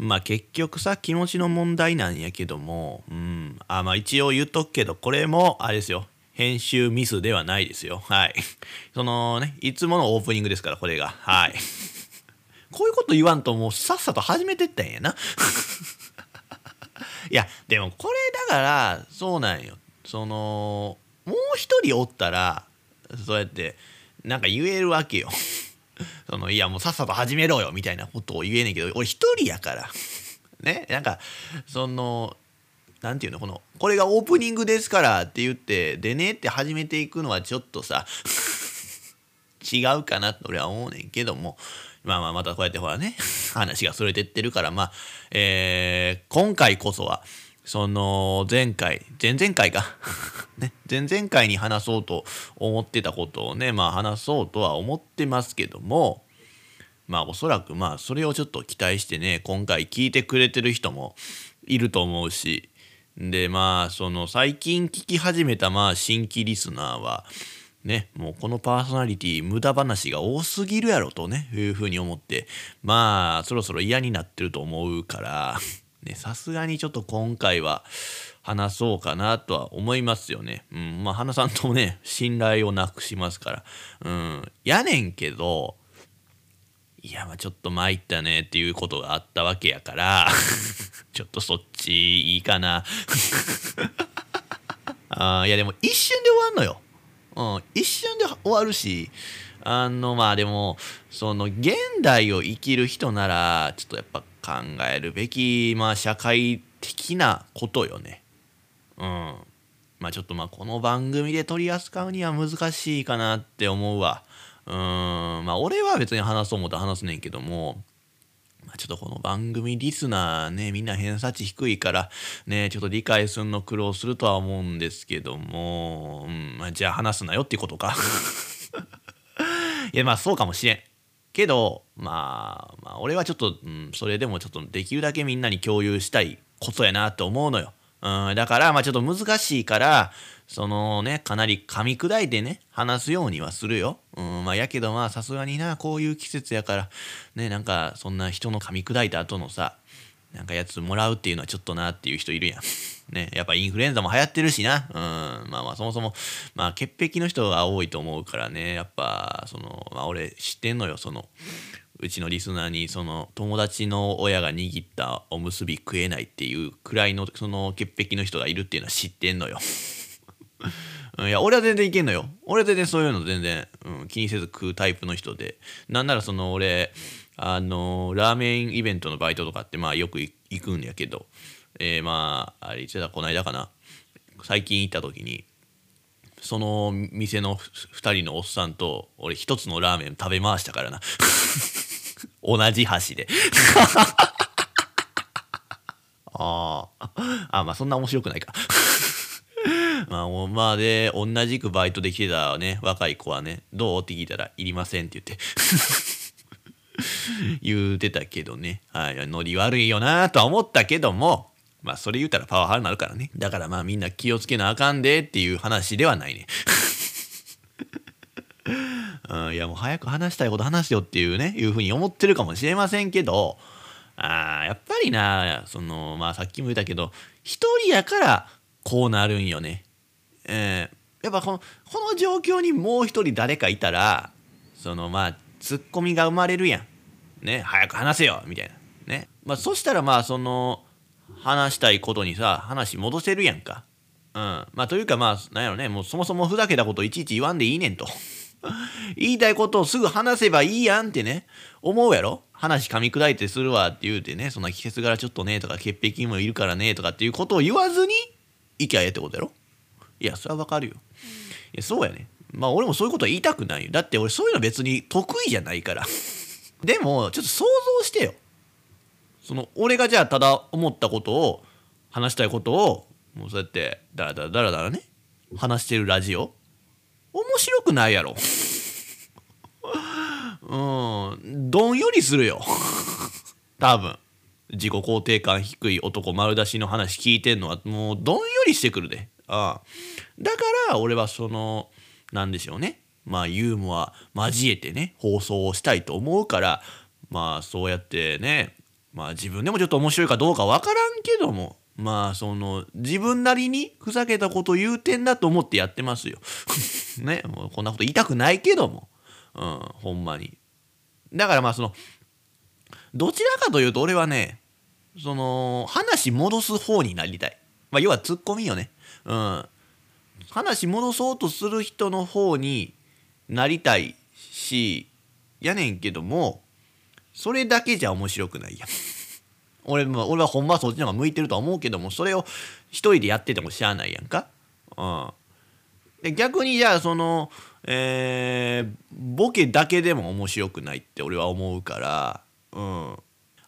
まあ結局さ気持ちの問題なんやけどもうん。あまあ一応言っとくけどこれもあれですよ。編集ミスではないですよ。はい。そのねいつものオープニングですからこれが。はい。こういうこと言わんともうさっさと始めてったんやな。いやでもこれだからそうなんよ。そのもう一人おったらそうやってなんか言えるわけよ。そのいやもうさっさと始めろよみたいなことを言えねえけど俺一人やから。ね？なんかそのなんていうのこのこれがオープニングですからって言ってでねって始めていくのはちょっとさ 違うかなと俺は思うねんけどもまあまあまたこうやってほらね話がそれてってるからまあえー、今回こそはその前回前々回か。ね。前々回に話そうと思ってたことをねまあ話そうとは思ってますけどもまあおそらくまあそれをちょっと期待してね今回聞いてくれてる人もいると思うしでまあその最近聞き始めたまあ新規リスナーはねもうこのパーソナリティ無駄話が多すぎるやろとねいうふうに思ってまあそろそろ嫌になってると思うからねさすがにちょっと今回は話そうかなとは思いますよね。うん、まあ花さんともね信頼をなくしますから。うん、やねんけどいやまあちょっと参ったねっていうことがあったわけやから ちょっとそっちいいかな あいやでも一瞬で終わんのよ、うん、一瞬で終わるしあのまあでもその現代を生きる人ならちょっとやっぱ考えるべきまあ社会的なことよね。うん。まあちょっとまあこの番組で取り扱うには難しいかなって思うわ。うん。まあ俺は別に話そう思ったら話すねんけどもまあ、ちょっとこの番組リスナーねみんな偏差値低いからねちょっと理解するの苦労するとは思うんですけども、うん。まあ、じゃあ話すなよっていうことか。いやまあそうかもしれん。けどまあまあ俺はちょっと、うん、それでもちょっとできるだけみんなに共有したいことやなって思うのよ、うん、だからまあちょっと難しいからそのね、かなり噛み砕いてね、話すようにはするよ。うん、まあ、やけどまあ、さすがにな、こういう季節やから、ね、なんか、そんな人の噛み砕いた後のさ、なんかやつもらうっていうのはちょっとなっていう人いるやん。ね、やっぱインフルエンザも流行ってるしな。うん、まあまあそもそも、まあ潔癖の人が多いと思うからね、やっぱ、その、まあ俺知ってんのよ、その、うちのリスナーにその友達の親が握ったおむすび食えないっていうくらいのその潔癖の人がいるっていうのは知ってんのよ。いや、俺は全然いけんのよ。俺は全然そういうの全然、うん、気にせず食うタイプの人で。なんならその俺、あの、ラーメンイベントのバイトとかってまあよく行くんやけど、えー、まあ、あれ、いつだ、この間かな。最近行った時に、その店の2人のおっさんと俺一つのラーメン食べ回したからな。同じ箸で。ああまあそんな面白くないか。まあ、まあで、同じくバイトで来てたね、若い子はね、どう？って聞いたら、いりませんって言って 言うてたけどね、はい、ノリ悪いよなとは思ったけども、まあ、それ言うたらパワハラになるからね。だからまあ、みんな気をつけなあかんでっていう話ではないね。うん、いやもう早く話したいこと話しよっていうねいうふうに思ってるかもしれませんけどあやっぱりなそのまあさっきも言ったけど一人やからこうなるんよね。えー、やっぱこのこの状況にもう一人誰かいたらそのまあツッコミが生まれるやん。ね早く話せよ。みたいな。ね。まあ、そしたらまあその話したいことにさ話戻せるやんか。うん、まあというかまあなんやろね。もうそもそもふざけたこといちいち言わんでいいねんと。言いたいことをすぐ話せばいいやんってね。思うやろ？話噛み砕いてするわって言うてね。そんな季節柄ちょっとねとか潔癖もいるからねとかっていうことを言わずに行きゃええってことやろ？いやそれはわかるよ。いやそうやね。まあ俺もそういうことは言いたくない。よだって俺そういうの別に得意じゃないから。でもちょっと想像してよ。その俺がじゃあただ思ったことを話したいことをもうそうやってダラダラダラダラね話してるラジオ。面白くないやろ。うんどんよりするよ。多分。自己肯定感低い男丸出しの話聞いてんのはもうどんよりしてくるで。ああ。だから俺はそのなんでしょうねまあユーモア交えてね放送をしたいと思うからまあそうやってねまあ自分でもちょっと面白いかどうかわからんけどもまあその自分なりにふざけたこと言うてんだと思ってやってますよ。ねもうこんなこと言いたくないけども、うん、ほんまに。だからまあそのどちらかというと俺はねその話戻す方になりたい。まあ要はツッコミよね。うん。話戻そうとする人の方になりたいしやねんけどもそれだけじゃ面白くないやん。俺俺はほんまはそっちの方が向いてるとは思うけどもそれを一人でやっててもしゃあないやんか。うん、で逆にじゃあその、えー、ボケだけでも面白くないって俺は思うから、うん、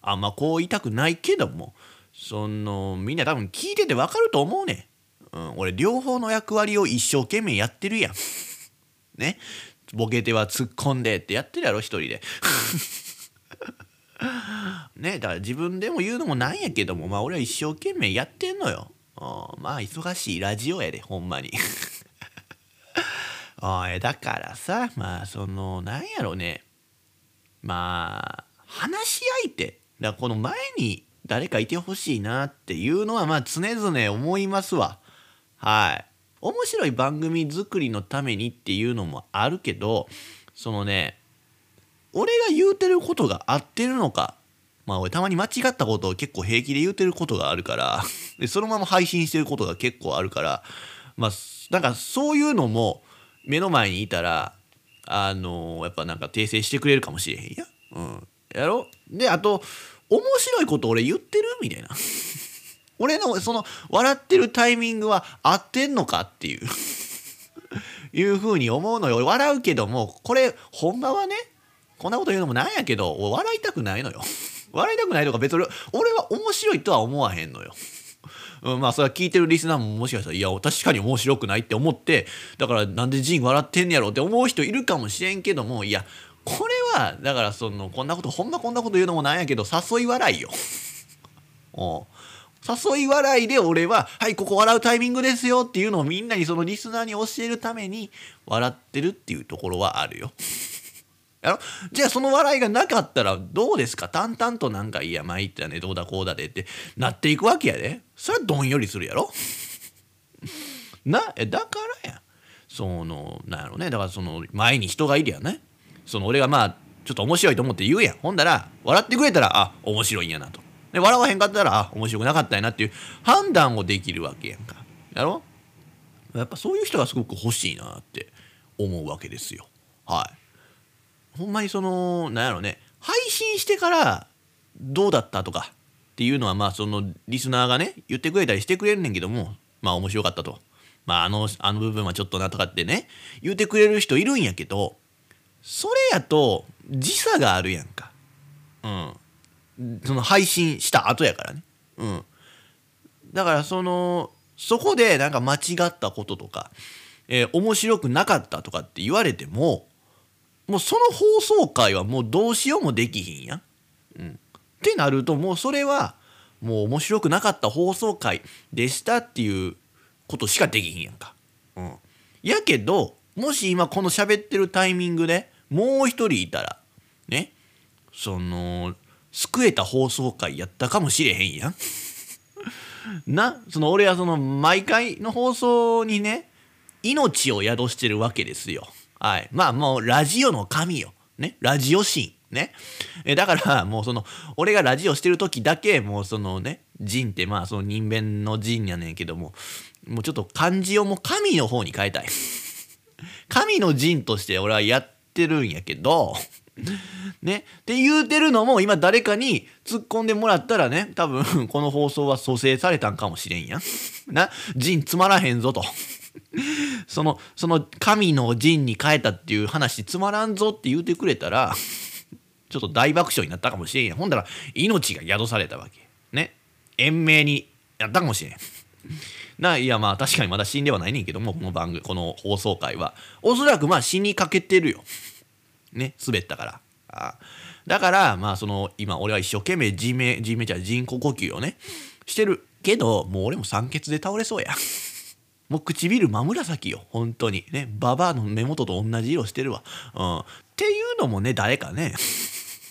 あんまこう言いたくないけどもそのみんな多分聞いてて分かると思うねん。うん、俺両方の役割を一生懸命やってるやん。ね？ボケては突っ込んでってやってるやろ一人で。ね？だから自分でも言うのもなんやけどもまあ俺は一生懸命やってんのよ。まあ忙しいラジオやでほんまに。お いだからさまあそのなんやろねまあ話し相手だこの前に誰かいてほしいなっていうのはまあ常々思いますわ。はい。面白い番組作りのためにっていうのもあるけどそのね俺が言うてることが合ってるのかまあ俺たまに間違ったことを結構平気で言うてることがあるから でそのまま配信してることが結構あるからまあなんかそういうのも目の前にいたらあのー、やっぱなんか訂正してくれるかもしれへんや。うん。やろ？であと面白いこと俺言ってる？みたいな。俺のその笑ってるタイミングは合ってんのかっていう。いうふうに思うのよ。笑うけどもこれほんまはねこんなこと言うのもなんやけど笑いたくないのよ。笑いたくないとか別に俺は面白いとは思わへんのよ。うん、まあそれは聞いてるリスナーももしかしたらいや確かに面白くないって思ってだからなんでジン笑ってんねやろって思う人いるかもしれんけどもいやこれはだからそのこんなことほんまこんなこと言うのもなんやけど誘い笑いよ。誘い笑いで俺は「はいここ笑うタイミングですよ」っていうのをみんなにそのリスナーに教えるために笑ってるっていうところはあるよ。やろ？じゃあその笑いがなかったらどうですか？淡々となんかいや参ったねどうだこうだでってなっていくわけやで。それはどんよりするやろ？なえだからや。そのなんやろね。だからその前に人がいるやね。その俺がまあちょっと面白いと思って言うやん。ほんだら笑ってくれたらあ面白いんやなと。で笑わへんかったら面白くなかったやなっていう判断をできるわけやんか。やろ？やっぱそういう人がすごく欲しいなって思うわけですよ。はい。ほんまにそのなんやろね。配信してからどうだったとかっていうのはまあそのリスナーがね言ってくれたりしてくれるねんけどもまあ面白かったと。まああのあの部分はちょっとなとかってね言ってくれる人いるんやけどそれやと時差があるやんか。うん。その配信した後やからね。うん。だからそのそこでなんか間違ったこととか、えー、面白くなかったとかって言われてももうその放送回はもうどうしようもできひんや。ん。うん、ってなるともうそれはもう面白くなかった放送回でしたっていうことしかできひんやんか。うん、やけどもし今この喋ってるタイミングでもう一人いたらね。その救えた放送回やったかもしれへんやん。なその俺はその毎回の放送にね命を宿してるわけですよ。はい。まあもうラジオの神よ。ね。ラジオ神。ね。えだからもうその俺がラジオしてる時だけもうそのね人ってまあその人弁の人やねんけどももうちょっと漢字をもう神の方に変えたい。神の人として俺はやってるんやけどね。って言うてるのも今誰かに突っ込んでもらったらね多分 この放送は蘇生されたんかもしれんや。な。人つまらへんぞと。そのその神の陣に変えたっていう話つまらんぞって言うてくれたら ちょっと大爆笑になったかもしれんやほんだら命が宿されたわけ。ね。延命にやったかもしれん。ないやまあ確かにまだ死んではないねんけどもこの番組この放送回は。おそらくまあ死にかけてるよ。ね滑ったから。あだからまあその今俺は一生懸命人命人命じゃ人工呼吸をねしてるけどもう俺も酸欠で倒れそうや。もう唇真紫よ本当に。ねババアの目元と同じ色してるわ、うん、っていうのもね誰かね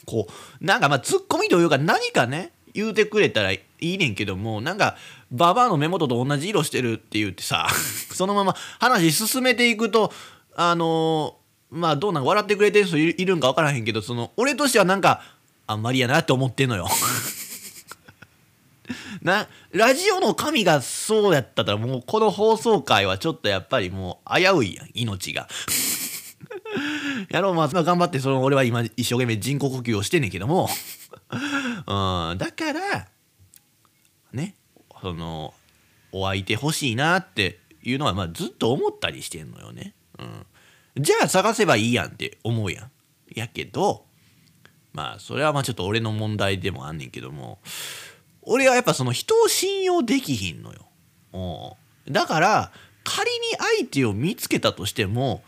こうなんかまあツッコミというか何かね言うてくれたらいいねんけどもなんかババアの目元と同じ色してるって言ってさそのまま話進めていくとあの、まあどうなん笑ってくれてる人いるんか分からへんけどその俺としてはなんかあんまりやなって思ってんのよ。なラジオの神がそうやったらもうこの放送回はちょっとやっぱりもう危ういやん命が。やろうまあ頑張ってその俺は今一生懸命人工呼吸をしてんねんけども。うんだからねそのお相手欲しいなっていうのはまあずっと思ったりしてんのよね、うん、じゃあ探せばいいやんって思うやんやけどまあそれはまあちょっと俺の問題でもあんねんけども俺はやっぱその人を信用できひんのよ。うんだから仮に相手を見つけたとしても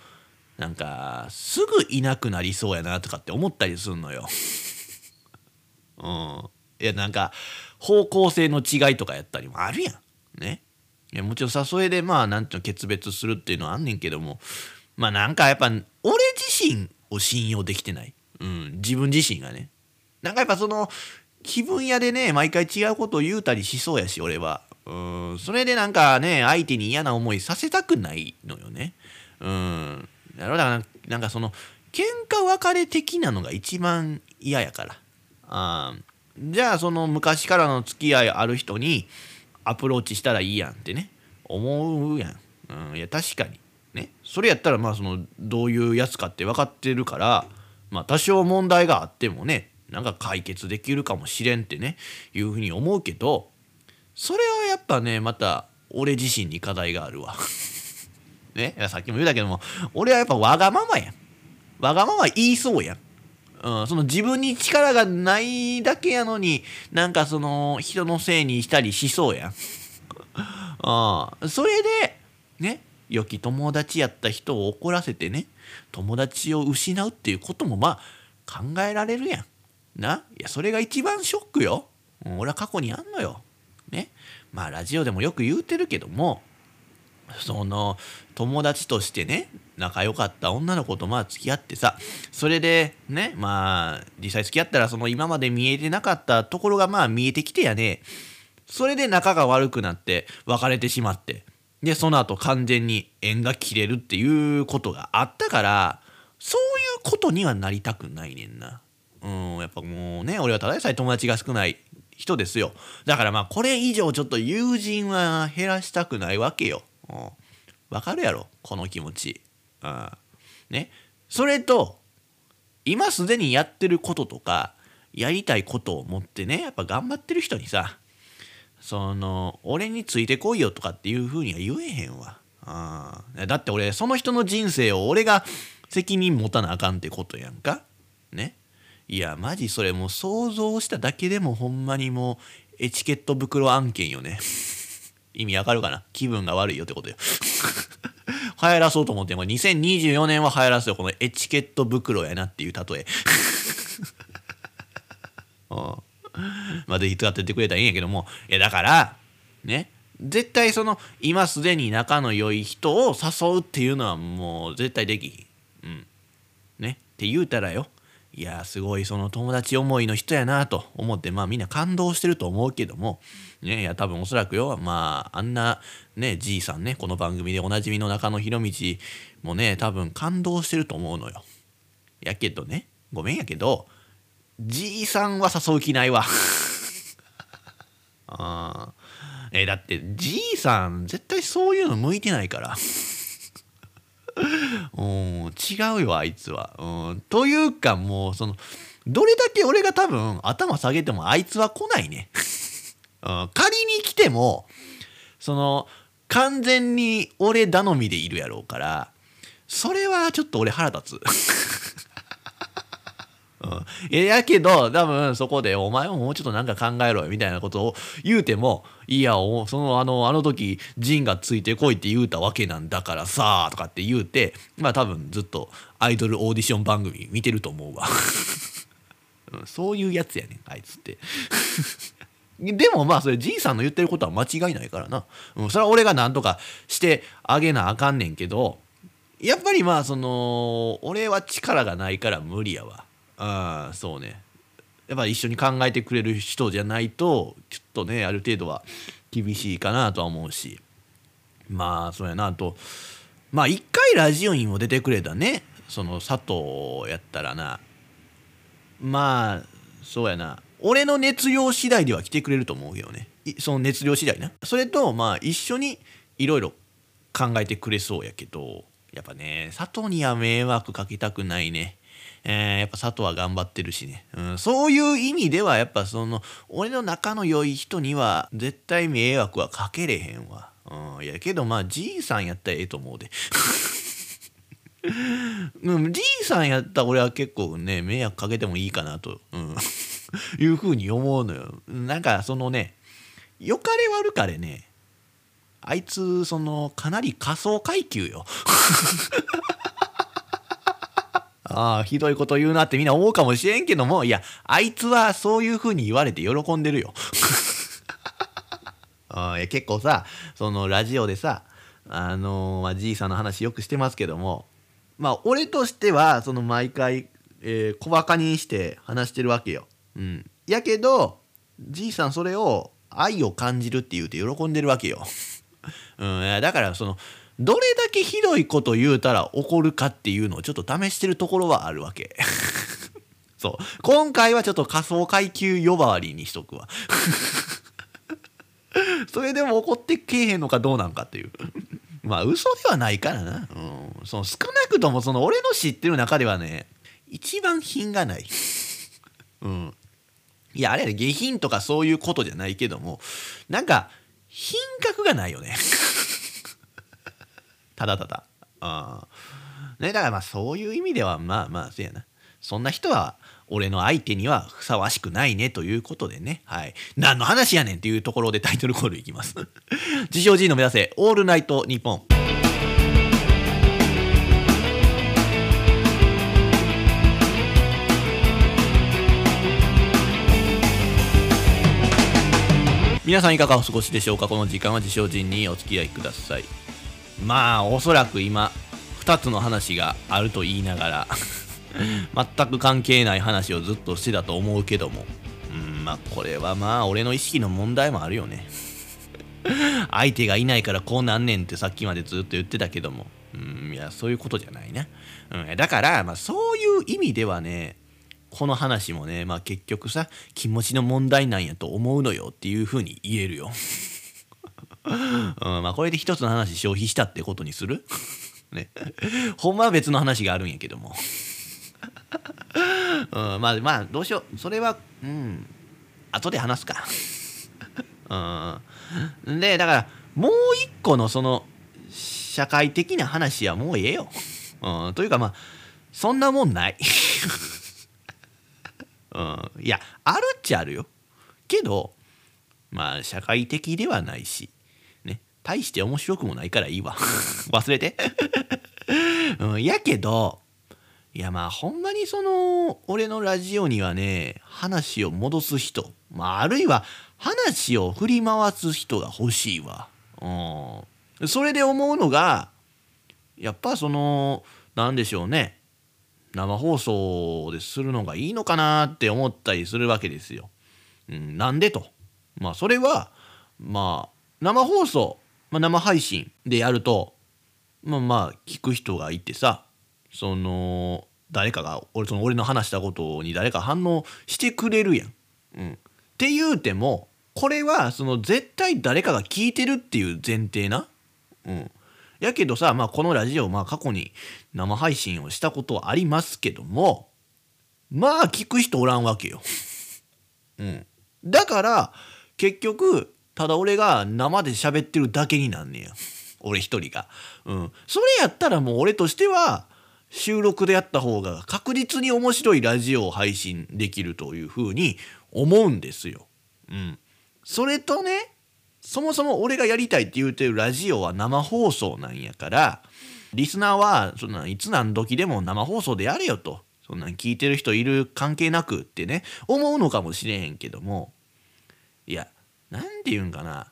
なんかすぐいなくなりそうやなとかって思ったりすんのよ。うん、いやなんか方向性の違いとかやったりもあるやん。ね。いやもちろんさそれでまあなんていうの決別するっていうのはあんねんけどもまあなんかやっぱ俺自身を信用できてない。うん、自分自身がね。なんかやっぱその気分屋でね毎回違うことを言うたりしそうやし俺は。うんそれでなんかね相手に嫌な思いさせたくないのよね。うんだからなんかその喧嘩別れ的なのが一番嫌やから。あじゃあその昔からの付き合いある人にアプローチしたらいいやんってね思うやん、うん、いや確かに。それやったらまあそのどういうやつかって分かってるからまあ多少問題があってもねなんか解決できるかもしれんってねいうふうに思うけどそれはやっぱねまた俺自身に課題があるわ。ね？さっきも言うたけども俺はやっぱわがままやん。わがまま言いそうやん。うん、その自分に力がないだけやのになんかその人のせいにしたりしそうやん。うん、それでね？良き友達やった人を怒らせてね友達を失うっていうこともまあ考えられるやん。な？いやそれが一番ショックよ、俺は過去にあんのよ。ね？まあラジオでもよく言うてるけどもその友達としてね仲良かった女の子とまあ付き合ってさそれでね？まあ実際付き合ったらその今まで見えてなかったところがまあ見えてきてやね。それで仲が悪くなって別れてしまって。でその後完全に縁が切れるっていうことがあったからそういうことにはなりたくないねんな。うんやっぱもうね俺はただでさえ友達が少ない人ですよ。だからまあこれ以上ちょっと友人は減らしたくないわけよ。わ、うん、かるやろ？この気持ち。うん。ね。それと今すでにやってることとかやりたいことを持ってねやっぱ頑張ってる人にさその俺についてこいよとかっていうふうには言えへんわ、うん、だって俺その人の人生を俺が責任持たなあかんってことやんか。ね。いやマジそれもう想像しただけでもほんまにもうエチケット袋案件よね。意味わかるかな？気分が悪いよってことよ。流行らそうと思っても2024年は流行らすよ。このエチケット袋やなっていう例え。ま あ ぜひ使ってってくれたらいいんやけども。いやだからね絶対その今すでに仲の良い人を誘うっていうのはもう絶対できひん。うん。ね。って言うたらよ。いやすごいその友達思いの人やなと思ってまあみんな感動してると思うけども。ねいや多分おそらくよ。まああんなねじいさんねこの番組でおなじみの中野博道もね多分感動してると思うのよ。やけどね。ごめんやけどじいさんは誘う気ないわ あえだってじいさん絶対そういうの向いてないから うん、違うよあいつは、うん。というかもうそのどれだけ俺が多分頭下げてもあいつは来ないね。うん、仮に来てもその完全に俺頼みでいるやろうからそれはちょっと俺腹立つ。うん、やけど多分そこで「お前ももうちょっとなんか考えろよ」みたいなことを言うても「いやそのあのあの時ジンがついてこいって言うたわけなんだからさ」とかって言うてまあ多分ずっとアイドルオーディション番組見てると思うわ、うん、そういうやつやねんあいつって。でもまあそれじいさんの言ってることは間違いないからな、うん、それは俺が何とかしてあげなあかんねんけどやっぱりまあその俺は力がないから無理やわ。あそうね。やっぱ一緒に考えてくれる人じゃないとちょっとねある程度は厳しいかなとは思うし。まあそうやな。あとまあ一回ラジオにも出てくれたね。その佐藤やったらな。まあそうやな。俺の熱量次第では来てくれると思うけどね。その熱量次第な。それとまあ一緒にいろいろ考えてくれそうやけどやっぱね佐藤には迷惑かけたくないね。えー、やっぱ佐藤は頑張ってるしね、うん、そういう意味ではやっぱその俺の仲の良い人には絶対迷惑はかけれへんわ、うん、いやけどまあじいさんやったらええと思うで。うん、じいさんやったら俺は結構ね迷惑かけてもいいかなと、うん、いうふうに思うのよ。なんかそのねよかれ悪かれねあいつそのかなり仮想階級よ。ああひどいこと言うなってみんな思うかもしれんけどもいやあいつはそういうふうに言われて喜んでるよあ い結構さそのラジオでさあのー、まあ、じいさんの話よくしてますけどもまあ俺としてはその毎回、えー、小バカにして話してるわけよ。うん、やけどじいさんそれを愛を感じるって言うて喜んでるわけよ。うん、だからそのどれだけひどいこと言うたら怒るかっていうのをちょっと試してるところはあるわけ。そう今回はちょっと仮想階級呼ばわりにしとくわ。それでも怒ってけえへんのかどうなんかっていう。まあ嘘ではないからな。うん。その少なくともその俺の知ってる中ではね、一番品がない。うん。いや、あれや下品とかそういうことじゃないけども、なんか、品格がないよね。ただただ。あね、だからまあそういう意味ではまあまあせやな。そんな人は俺の相手にはふさわしくないねということでね。はい。何の話やねんっていうところでタイトルコールいきます。自称 G の目指せ、オールナイトニッポン。皆さんいかがお過ごしでしょうか？この時間は自称人にお付き合いくださいまあおそらく今2つの話があると言いながら 全く関係ない話をずっとしてたと思うけども。うんまあこれはまあ俺の意識の問題もあるよね。相手がいないからこうなんねんってさっきまでずっと言ってたけども。うんいやそういうことじゃないな、うん、だからまあそういう意味ではねこの話もねまあ結局さ気持ちの問題なんやと思うのよっていうふうに言えるよ。うん、まあこれで一つの話消費したってことにする？ね。ほんまは別の話があるんやけども。うん、まあまあどうしよう。それは、うん、後で話すか。うん。で、だからもう一個のその社会的な話はもうええよ。うん、というかまあそんなもんない。うん、いやあるっちゃあるよ。けどまあ社会的ではないし大して面白くもないからいいわ 忘れて うん、やけどいやまあほんまにその俺のラジオにはね話を戻す人、まあ、あるいは話を振り回す人が欲しいわ。うん、それで思うのがやっぱその何でしょうね生放送でするのがいいのかなって思ったりするわけですよ。うん、なんでと。まあそれはまあ生放送まあ、生配信でやるとまあまあ聞く人がいてさその誰かが俺その俺の話したことに誰か反応してくれるやん。うん、って言うてもこれはその絶対誰かが聞いてるっていう前提な。うん、やけどさ、まあ、このラジオ、まあ、過去に生配信をしたことはありますけどもまあ聞く人おらんわけよ。うん、だから結局ただ俺が生で喋ってるだけになんねや。俺一人が。うん。それやったらもう俺としては収録でやった方が確実に面白いラジオを配信できるというふうに思うんですよ。うん。それとねそもそも俺がやりたいって言うてるラジオは生放送なんやからリスナーはそんないつ何時でも生放送でやれよと。そんなん聞いてる人いる関係なくってね思うのかもしれへんけども。いや何て言うんかな。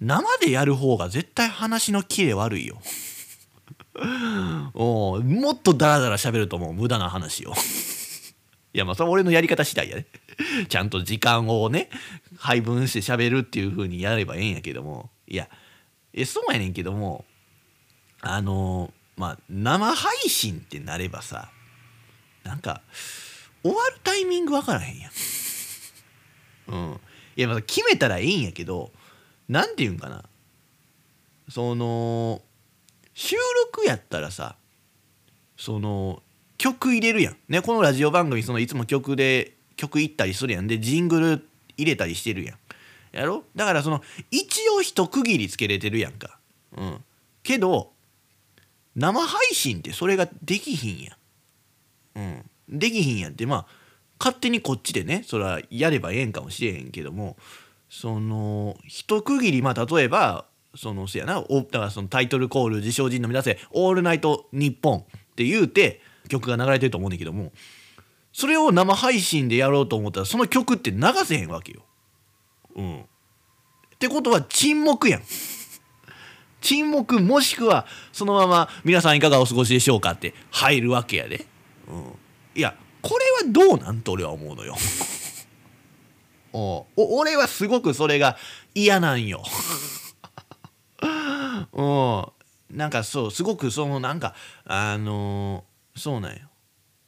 生でやる方が絶対話のキレ悪いよ。おもっとダラダラ喋ると思う。無駄な話を。いやまあそれは俺のやり方次第やね ちゃんと時間をね配分して喋るっていう風にやればええんやけども。いやえそうやねんけどもあのまあ生配信ってなればさなんか終わるタイミング分からへんやん。うん。いやまあ決めたらええんやけどなんていうんかなその収録やったらさその曲入れるやん。ねこのラジオ番組そのいつも曲で曲いったりするやんでジングル入れたりしてるやん。やろ？だからその一応一区切りつけれてるやんか。うん。けど生配信ってそれができひんやん。うん。できひんやんってまあ勝手にこっちでねそれはやればええんかもしれへんけどもその一区切りまあ例えばそのせやなおだからそのタイトルコール自称人の皆さん「オールナイトニッポン」って言うて曲が流れてると思うねんだけどもそれを生配信でやろうと思ったらその曲って流せへんわけよ。うん。ってことは沈黙やん。沈黙もしくはそのまま「皆さんいかがお過ごしでしょうか?」って入るわけやで。うん、いやこれはどうなんと俺は思うのよ。お俺はすごくそれが嫌なんよ。うん、なんかそうすごくそのなんかあのーそうなんよ。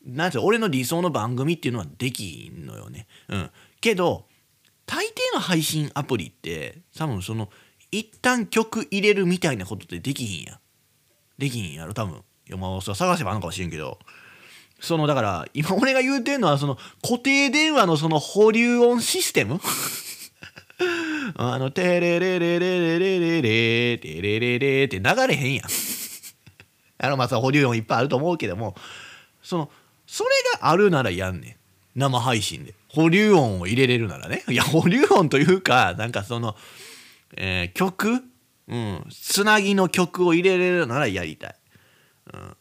なんて俺の理想の番組っていうのはできんのよね。うん、けど大抵の配信アプリって多分その一旦曲入れるみたいなことってできひんや。できひんやろ多分。いやまあそれ探せばあんのかもしれんけど。そのだから今俺が言うてんのはその固定電話のその保留音システム？あの「テレレレレレレレレテレレレ」って流れへんやん。あのまあさ保留音いっぱいあると思うけどもそのそれがあるならやんねん。生配信で。保留音を入れれるならね。いや保留音というかなんかその、えー曲？うん。つなぎの曲を入れれるならやりたい。うん、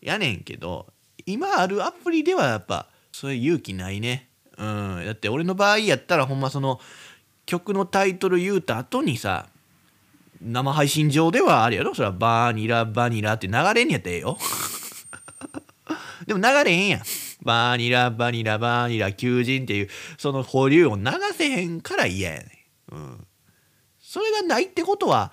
やねんけど今あるアプリではやっぱそういう勇気ないね。うん、だって俺の場合やったらほんまその曲のタイトル言うた後にさ生配信上ではあれやろ？それはバニラバニラって流れんやったらええよ。でも流れへんやん。バニラバニラバニラ求人っていうその保留音流せへんから嫌やねん。うん。それがないってことは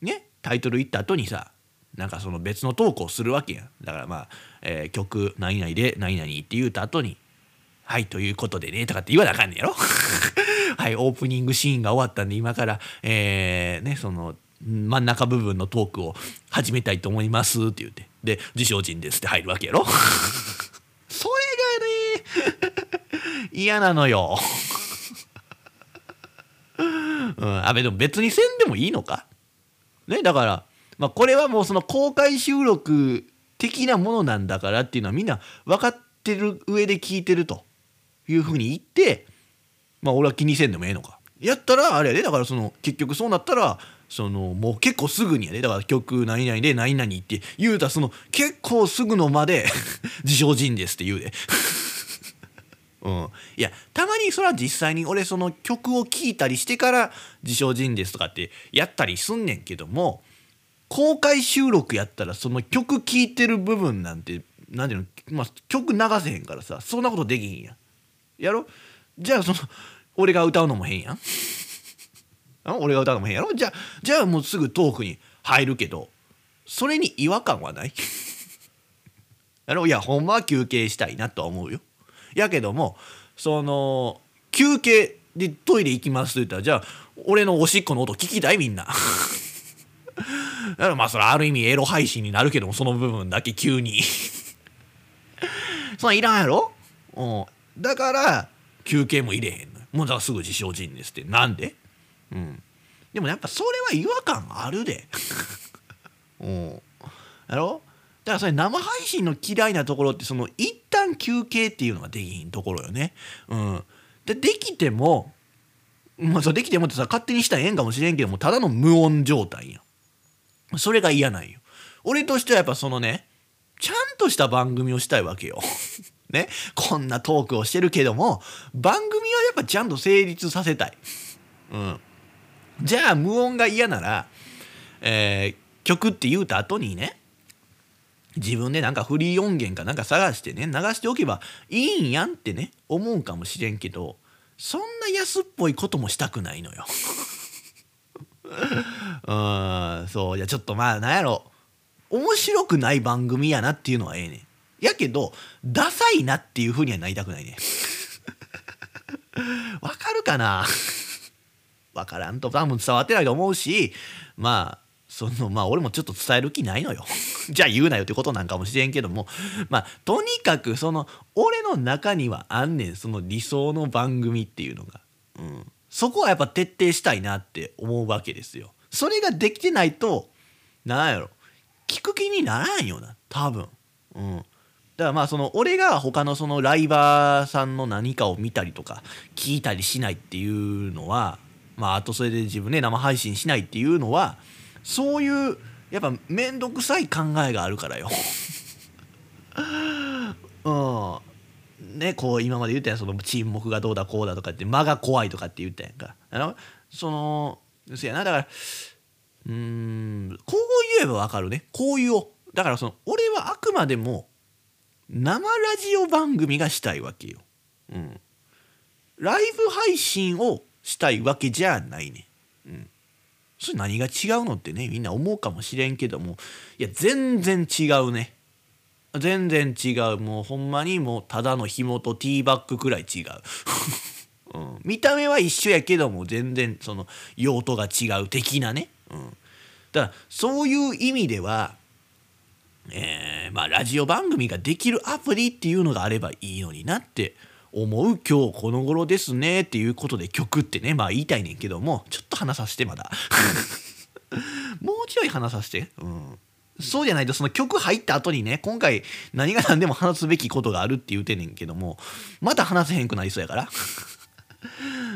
ねタイトル言った後にさなんかその別のトークをするわけやんだからまあ、えー曲何々で何々って言うた後に「はいということでね」とかって言わなあかんねやろ。はいオープニングシーンが終わったんで今からえーねその真ん中部分のトークを始めたいと思いますって言ってで「自称人です」って入るわけやろ。それがね 嫌なのよ。うん、あでも別にせんでもいいのか。ねだから、まあ、これはもうその公開収録的なものなんだからっていうのはみんな分かってる上で聞いてると。いうふうに言ってまあ俺は気にせんでもええのか。やったらあれやでだからその結局そうなったらそのもう結構すぐにやで。だから曲何々で何々って言うたらその結構すぐのまで 自称人ですって言うで。うん、いやたまにそれは実際に俺その曲を聴いたりしてから自称人ですとかってやったりすんねんけども公開収録やったらその曲聴いてる部分なんてなんていうの、まあ、曲流せへんからさそんなことできひんやん。やろ？じゃあその俺が歌うのも変やん。俺が歌うのも変やろ？じゃあじゃあもうすぐトークに入るけどそれに違和感はない？やろ？いやほんまは休憩したいなとは思うよ。やけどもその休憩でトイレ行きますって言ったらじゃあ俺のおしっこの音聞きたい？みんな。だからまあそれある意味エロ配信になるけどもその部分だけ急に。そんいらんやろ、うん、だから休憩も入れへんのもうだからすぐ自称人ですって。なんで？うん。でもやっぱそれは違和感あるで。うん。やろ？だからそれ生配信の嫌いなところってその一旦休憩っていうのができひんところよね。うん、でできても、まあ、そうできてもってさ勝手にしたらええんかもしれんけどもただの無音状態やん。それが嫌なんよ。俺としてはやっぱそのねちゃんとした番組をしたいわけよ。ね？こんなトークをしてるけども番組はやっぱちゃんと成立させたい。うん、じゃあ無音が嫌なら、えー曲って言うた後にね自分でなんかフリー音源かなんか探してね流しておけばいいんやんってね思うかもしれんけどそんな安っぽいこともしたくないのよ。うんそう。いやちょっとまあなんやろ。面白くない番組やなっていうのはええねん。やけどダサいなっていうふうにはなりたくないね。わかるかな？わからんと多分伝わってないと思うしまあそのまあ俺もちょっと伝える気ないのよ。じゃあ言うなよってことなんかもしれんけども。まあとにかくその俺の中にはあんねん。その理想の番組っていうのが、うん、そこはやっぱ徹底したいなって思うわけですよ。それができてないとなんやろ。聞く気にならんよな。多分。うん。だからまあその俺が他のそのライバーさんの何かを見たりとか聞いたりしないっていうのはまああとそれで自分ね生配信しないっていうのはそういうやっぱ面倒くさい考えがあるからよ。うん。ねこう今まで言ったやんその沈黙がどうだこうだとかって間が怖いとかって言ったやんか。あのそのせやなだからうんこう言えばわかるねこう言おう。だからその俺はあくまでも生ラジオ番組がしたいわけよ。うん。ライブ配信をしたいわけじゃないね。うん。それ何が違うのってねみんな思うかもしれんけどもいや全然違うね全然違う。もうほんまにもうただの紐とティーバッグくらい違う、うん、見た目は一緒やけども全然その用途が違う。的なね、うん、だからそういう意味ではえー、まあラジオ番組ができるアプリっていうのがあればいいのになって思う。今日この頃ですね。っていうことで曲ってねまあ言いたいねんけどもちょっと話させてまだ。もうちょい話させて。うん。そうじゃないとその曲入った後にね今回何が何でも話すべきことがあるって言うてんねんけどもまた話せへんくなりそうやから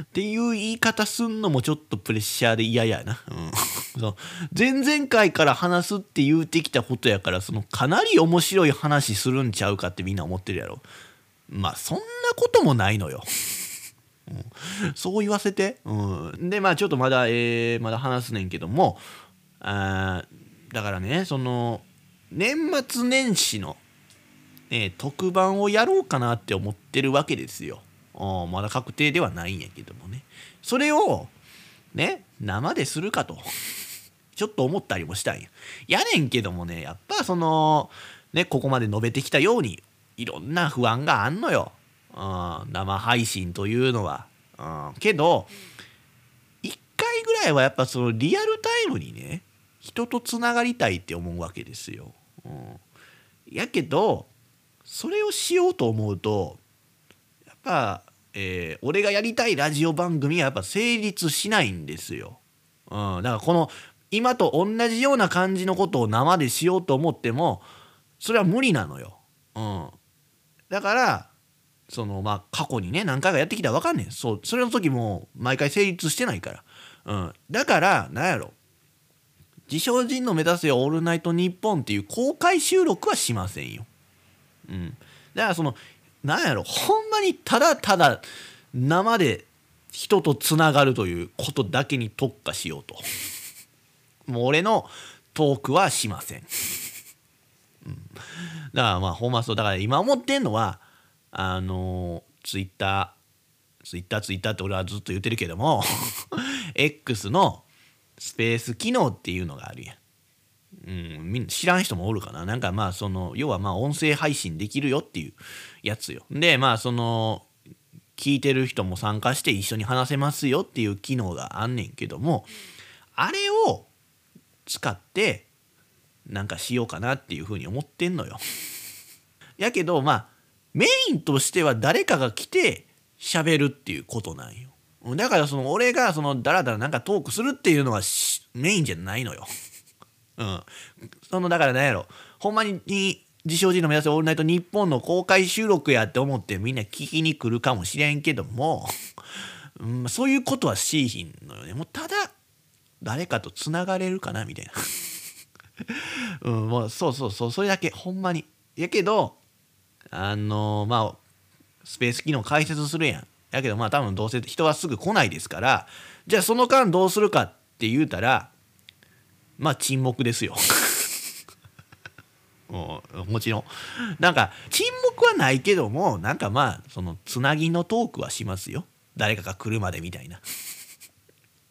っていう言い方すんのもちょっとプレッシャーで嫌やな。うん、そう前々回から話すって言うてきたことやからそのかなり面白い話するんちゃうかってみんな思ってるやろ。まあそんなこともないのよ。そう言わせて、うん、でまあちょっとまだ、えー、まだ話すねんけどもあだからねその年末年始の、ね、特番をやろうかなって思ってるわけですよ。まだ確定ではないんやけどもねそれをね生でするかと ちょっと思ったりもしたんや。やねんけどもねやっぱそのねここまで述べてきたようにいろんな不安があんのよ、うん、生配信というのは。うん、けど1回ぐらいはやっぱそのリアルタイムにね人とつながりたいって思うわけですよ。うん、やけどそれをしようと思うとやっぱ、えー、俺がやりたいラジオ番組はやっぱ成立しないんですよ。うん、だからこの今と同じような感じのことを生でしようと思ってもそれは無理なのよ。うん、だからそのまあ過去にね何回かやってきたら分かんねん。そうそれの時も毎回成立してないから、うん、だからなんやろ。自称人の目指せオールナイトニッポンっていう公開収録はしませんよ。うん、だからそのなんやろほんまにただただ生で人とつながるということだけに特化しようと。もう俺のトークはしません。うん、だからまあほんまそうだから今思ってんのはあのツイッターツイッターツイッターって俺はずっと言ってるけども X のスペース機能っていうのがあるやん。うん、みんな知らん人もおるかななんかまあその要はまあ音声配信できるよっていうやつよ。でまあその聞いてる人も参加して一緒に話せますよっていう機能があんねんけどもあれを使ってなんかしようかなっていうふうに思ってんのよ。やけどまあメインとしては誰かが来て喋るっていうことなんよ。だからその俺がそのダラダラなんかトークするっていうのはメインじゃないのよ。うん。そのだからなんやろ。ほんまに自称人の目指せオールナイトニッポンの公開収録やって思ってみんな聞きに来るかもしれんけども、うん、そういうことはしいひんのよね。もうただ誰かとつながれるかなみたいな。うん、もうそうそうそうそれだけほんまにやけどあのまあスペース機能解説するやんやけどまあ多分どうせ人はすぐ来ないですからじゃあその間どうするかって言うたらまあ沈黙ですよ もちろん。なんか、沈黙はないけども、なんかまあ、その、つなぎのトークはしますよ。誰かが来るまでみたいな。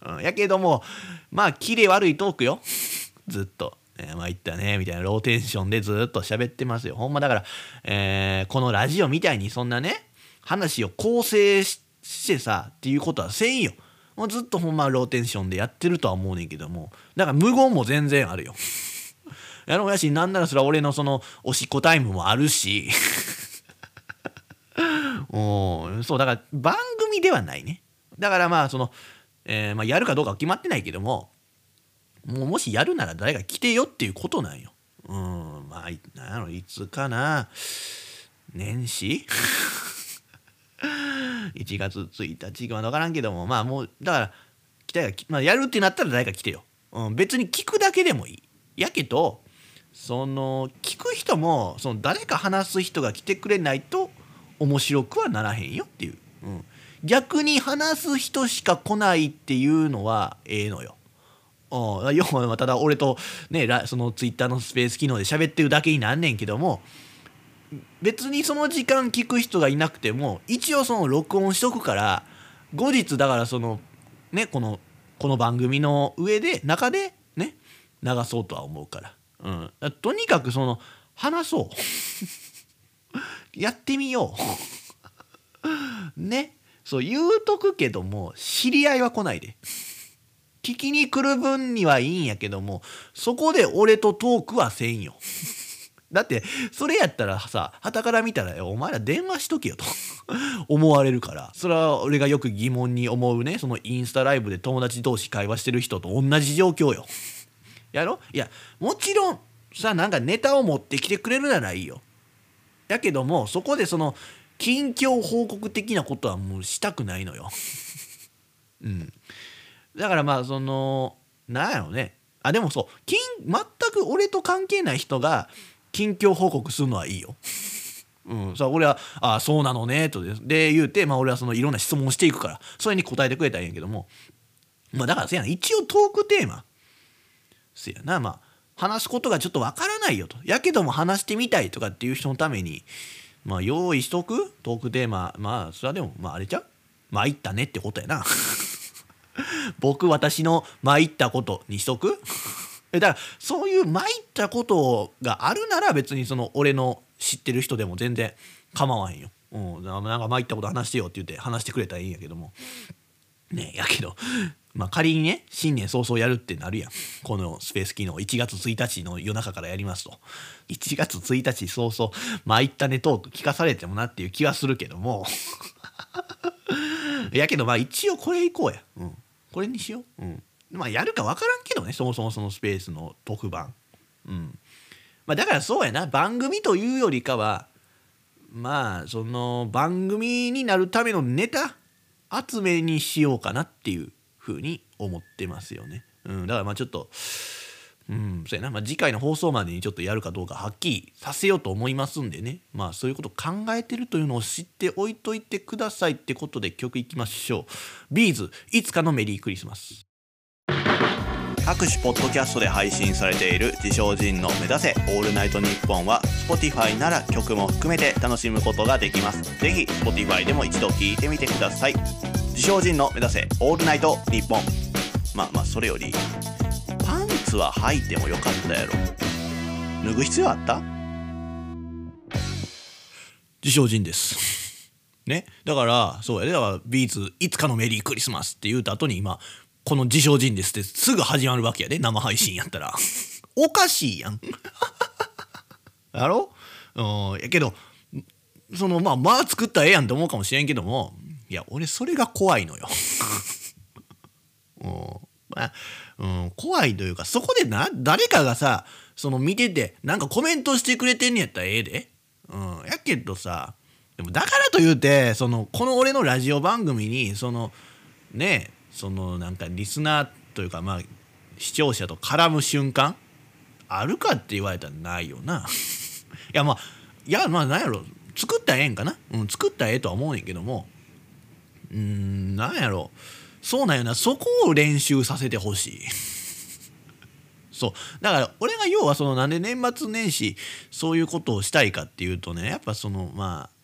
うん、やけども、まあ、キレ悪いトークよ。ずっと。えー、まあ言ったね、みたいなローテンションでずっと喋ってますよ。ほんまだから、えー、このラジオみたいにそんなね、話を構成してさ、っていうことはせんよ。もうずっとほんまローテンションでやってるとは思うねんけども、だから無言も全然あるよ。やろうやし、なんならそれは俺のその、おしっこタイムもあるし、おそう、だから番組ではないね。だからまあ、その、えー、まあ、やるかどうかは決まってないけども、もうもしやるなら誰か来てよっていうことなんよ。うん、まあ、なんやろ、いつかな。年始？1月1日か分からんけどもまあもうだから来たら、まあ、やるってなったら誰か来てよ、うん、別に聞くだけでもいい。やけどその聞く人もその誰か話す人が来てくれないと面白くはならへんよっていう、うん、逆に話す人しか来ないっていうのはええのよ。要はただ俺とねそのツイッターのスペース機能で喋ってるだけになんねんけども別にその時間聞く人がいなくても一応その録音しとくから後日だからそのねこのこの番組の上で中でね流そうとは思うから,、うん、とにかくその話そう。やってみよう。ね。そう言うとくけども知り合いは来ないで。聞きに来る分にはいいんやけどもそこで俺とトークはせんよ。だってそれやったらさ旗から見たらお前ら電話しとけよと 思われるからそれは俺がよく疑問に思うねそのインスタライブで友達同士会話してる人と同じ状況よ。やろ？いやもちろんさなんかネタを持ってきてくれるならいいよ。やけどもそこでその近況報告的なことはもうしたくないのよ。うん。だからまあそのなんやろねあでもそう全く俺と関係ない人が近況報告するのはいいよ。うん、さ俺は「ああそうなのね」とで言うて、まあ、俺はそのいろんな質問をしていくからそれに答えてくれたらいいんやけども。まあだからせやな一応トークテーマ。せやなまあ話すことがちょっとわからないよと。やけども話してみたいとかっていう人のためにまあ用意しとく？トークテーマ。まあそれはでもまああれちゃう？参ったねってことやな。僕私の参ったことにしとく？だからそういう参ったことがあるなら別にその俺の知ってる人でも全然構わへんよ。うん、なんか参ったこと話してよって言って話してくれたらいいんやけども。ねやけど、まあ仮にね、新年早々やるってなるやん。このスペース機能1月1日の夜中からやりますと。1月1日早々、参ったねトーク聞かされてもなっていう気はするけども。やけどまあ一応これいこうや。うん。これにしよう。うん。まあやるか分からんけどねそもそもそのスペースの特番。うん。まあだからそうやな。番組というよりかはまあその番組になるためのネタ集めにしようかなっていうふうに思ってますよね、うん、だからまあちょっとうんそうやな、まあ、次回の放送までにちょっとやるかどうかはっきりさせようと思いますんでね。まあそういうこと考えてるというのを知っておいといてくださいってことで曲いきましょう。ビーズいつかのメリークリスマス。各種ポッドキャストで配信されている自称人の目指せオールナイトニッポンは Spotify なら曲も含めて楽しむことができます。ぜひ Spotify でも一度聞いてみてください。自称人の目指せオールナイトニッポン。まあまあそれより、パンツは履いてもよかったやろ。脱ぐ必要あった？自称人です。ね？だから、そうやで、だからビーツ、いつかのメリークリスマスって言うた後に今、この自称人ですってすぐ始まるわけやで生配信やったら。おかしいやん。やろ？うん。やけどそのまあまあ作ったらええやんって思うかもしれんけどもいや俺それが怖いのよ。うん。まあうん、怖いというかそこでな誰かがさその見ててなんかコメントしてくれてんねやったらええで、うん、やけどさでもだからと言うてそのこの俺のラジオ番組にそのねそのなんかリスナーというかまあ視聴者と絡む瞬間あるかって言われたらないよな。いやまあいやまあなんやろ。作ったらええんかな、うん、作ったらええとは思うねんけども。うんなんやろ。そうなんよな。そこを練習させてほしい。そう。だから俺が要はそのなんで年末年始そういうことをしたいかっていうとねやっぱそのまあ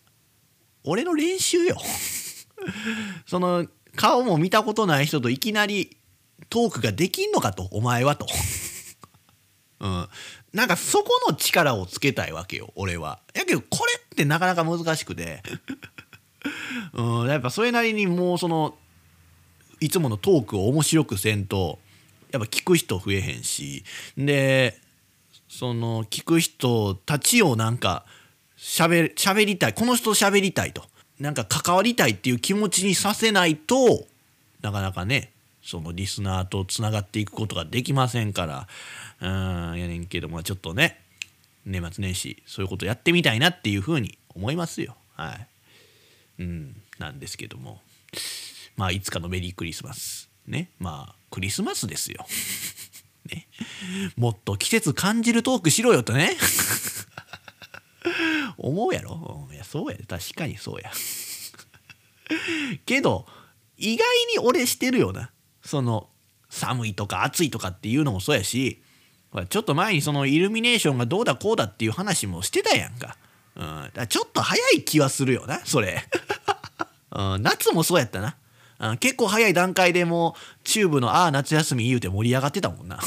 俺の練習よ。その顔も見たことない人といきなりトークができんのかとお前はと。うん。なんかそこの力をつけたいわけよ俺は。やけどこれってなかなか難しくて。うん。やっぱそれなりにもうそのいつものトークを面白くせんとやっぱ聞く人増えへんし。でその聞く人たちをなんかしゃべりたいこの人と喋りたいとなんか関わりたいっていう気持ちにさせないとなかなかねそのリスナーとつながっていくことができませんからうんやねんけどもちょっとね年末年始そういうことやってみたいなっていうふうに思いますよ。はい。うんなんですけども。まあいつかのメリークリスマスね。まあクリスマスですよ。ね。もっと季節感じるトークしろよとね。思うやろ、いやそうやで。確かにそうや。けど意外に俺してるよな。その寒いとか暑いとかっていうのもそうやしちょっと前にそのイルミネーションがどうだこうだっていう話もしてたやんか,、うん、だかちょっと早い気はするよなそれ、うん、夏もそうやったな、うん、結構早い段階でもうチューブの「ああ夏休み」言うて盛り上がってたもんな。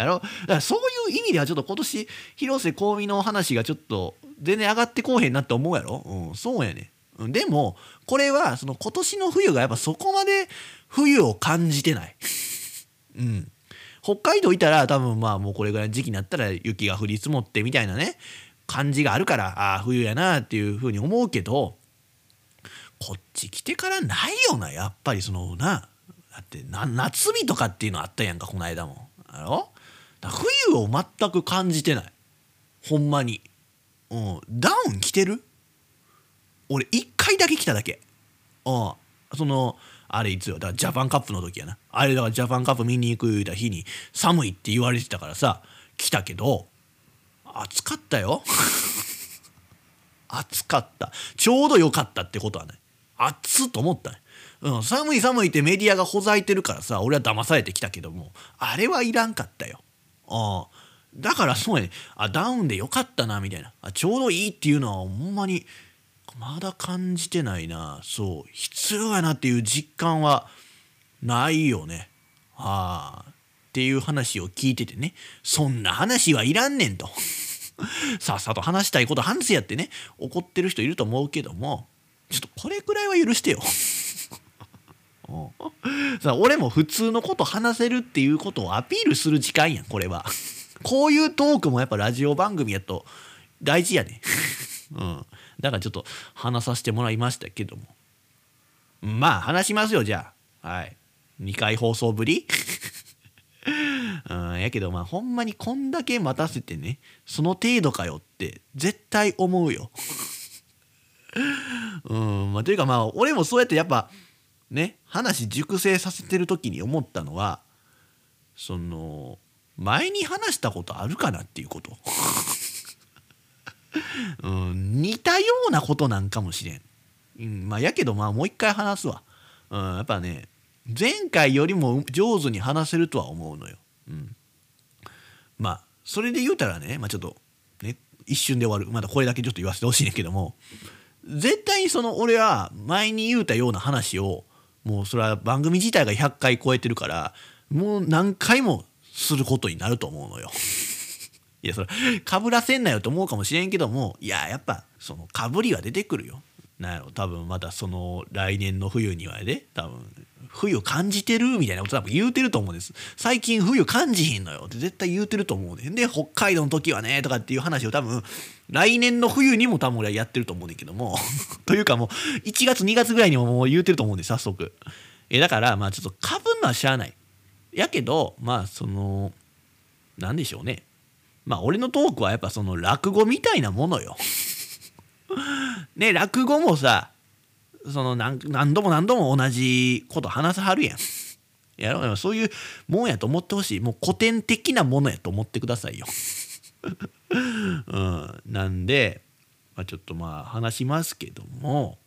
やろ？だからそういう意味ではちょっと今年広瀬香美の話がちょっと全然上がってこうへんなって思うやろ、うん、そうやね。んでもこれはその今年の冬がやっぱそこまで冬を感じてない。うん。北海道いたら多分まあもうこれぐらいの時期になったら雪が降り積もってみたいなね感じがあるからああ冬やなっていうふうに思うけどこっち来てからないよなやっぱりそのなだって夏日とかっていうのあったやんかこの間も。あろ？冬を全く感じてない。ほんまに、うん、ダウン着てる？俺1回だけ来ただけ。うん。そのあれいつよ。だからジャパンカップの時やな。あれだからジャパンカップ見に行く言うた日に寒いって言われてたからさ来たけど暑かったよ。暑かった。ちょうど良かったってことはね暑っと思ったねうん、寒い寒いってメディアがほざいてるからさ俺は騙されてきたけどもあれはいらんかったよ。あだからそうやね。あダウンでよかったなみたいな。あちょうどいいっていうのはほんまにまだ感じてないな。そう。必要やなっていう実感はないよね。はあ。っていう話を聞いててね。そんな話はいらんねんと。さっさと話したいこと話せやってね怒ってる人いると思うけどもちょっとこれくらいは許してよ。さあ俺も普通のこと話せるっていうことをアピールする時間やんこれは。こういうトークもやっぱラジオ番組やと大事やね。うん。だからちょっと話させてもらいましたけども。まあ話しますよじゃあ。はい。2回放送ぶり？うん、やけどまあほんまにこんだけ待たせてねその程度かよって絶対思うよ。うんまあというかまあ俺もそうやってやっぱね話熟成させてる時に思ったのはその前に話したことあるかなっていうこと、うん、似たようなことなんかもしれん、うん、まあやけどまあもう一回話すわ、うん、やっぱね前回よりも上手に話せるとは思うのよ、うん、まあそれで言うたらね、まあ、ちょっとね一瞬で終わる。まだこれだけちょっと言わせてほしいねんけども絶対にその俺は前に言うたような話をもうそれは番組自体が100回超えてるからもう何回もすることになると思うのよ。いやそれかぶらせんなよと思うかもしれんけどもいややっぱそのかぶりは出てくるよ。なんやろ多分またその来年の冬にはね多分冬感じてるみたいなこと多分言うてると思うんです。最近冬感じひんのよ。って絶対言うてると思うねん。で北海道の時はねとかっていう話を多分来年の冬にも多分俺はやってると思うねんけども。というかもう1月2月ぐらいにももう言うてると思うんで早速。えだからまあちょっとかぶんのはしゃあない。やけどまあその何でしょうね。まあ俺のトークはやっぱその落語みたいなものよ。ね落語もさその何何度も何度も同じこと話さはるやん。やろそういうもんやと思ってほしい。もう古典的なものやと思ってくださいよ。うん、なんで、まあ、ちょっとまあ話しますけども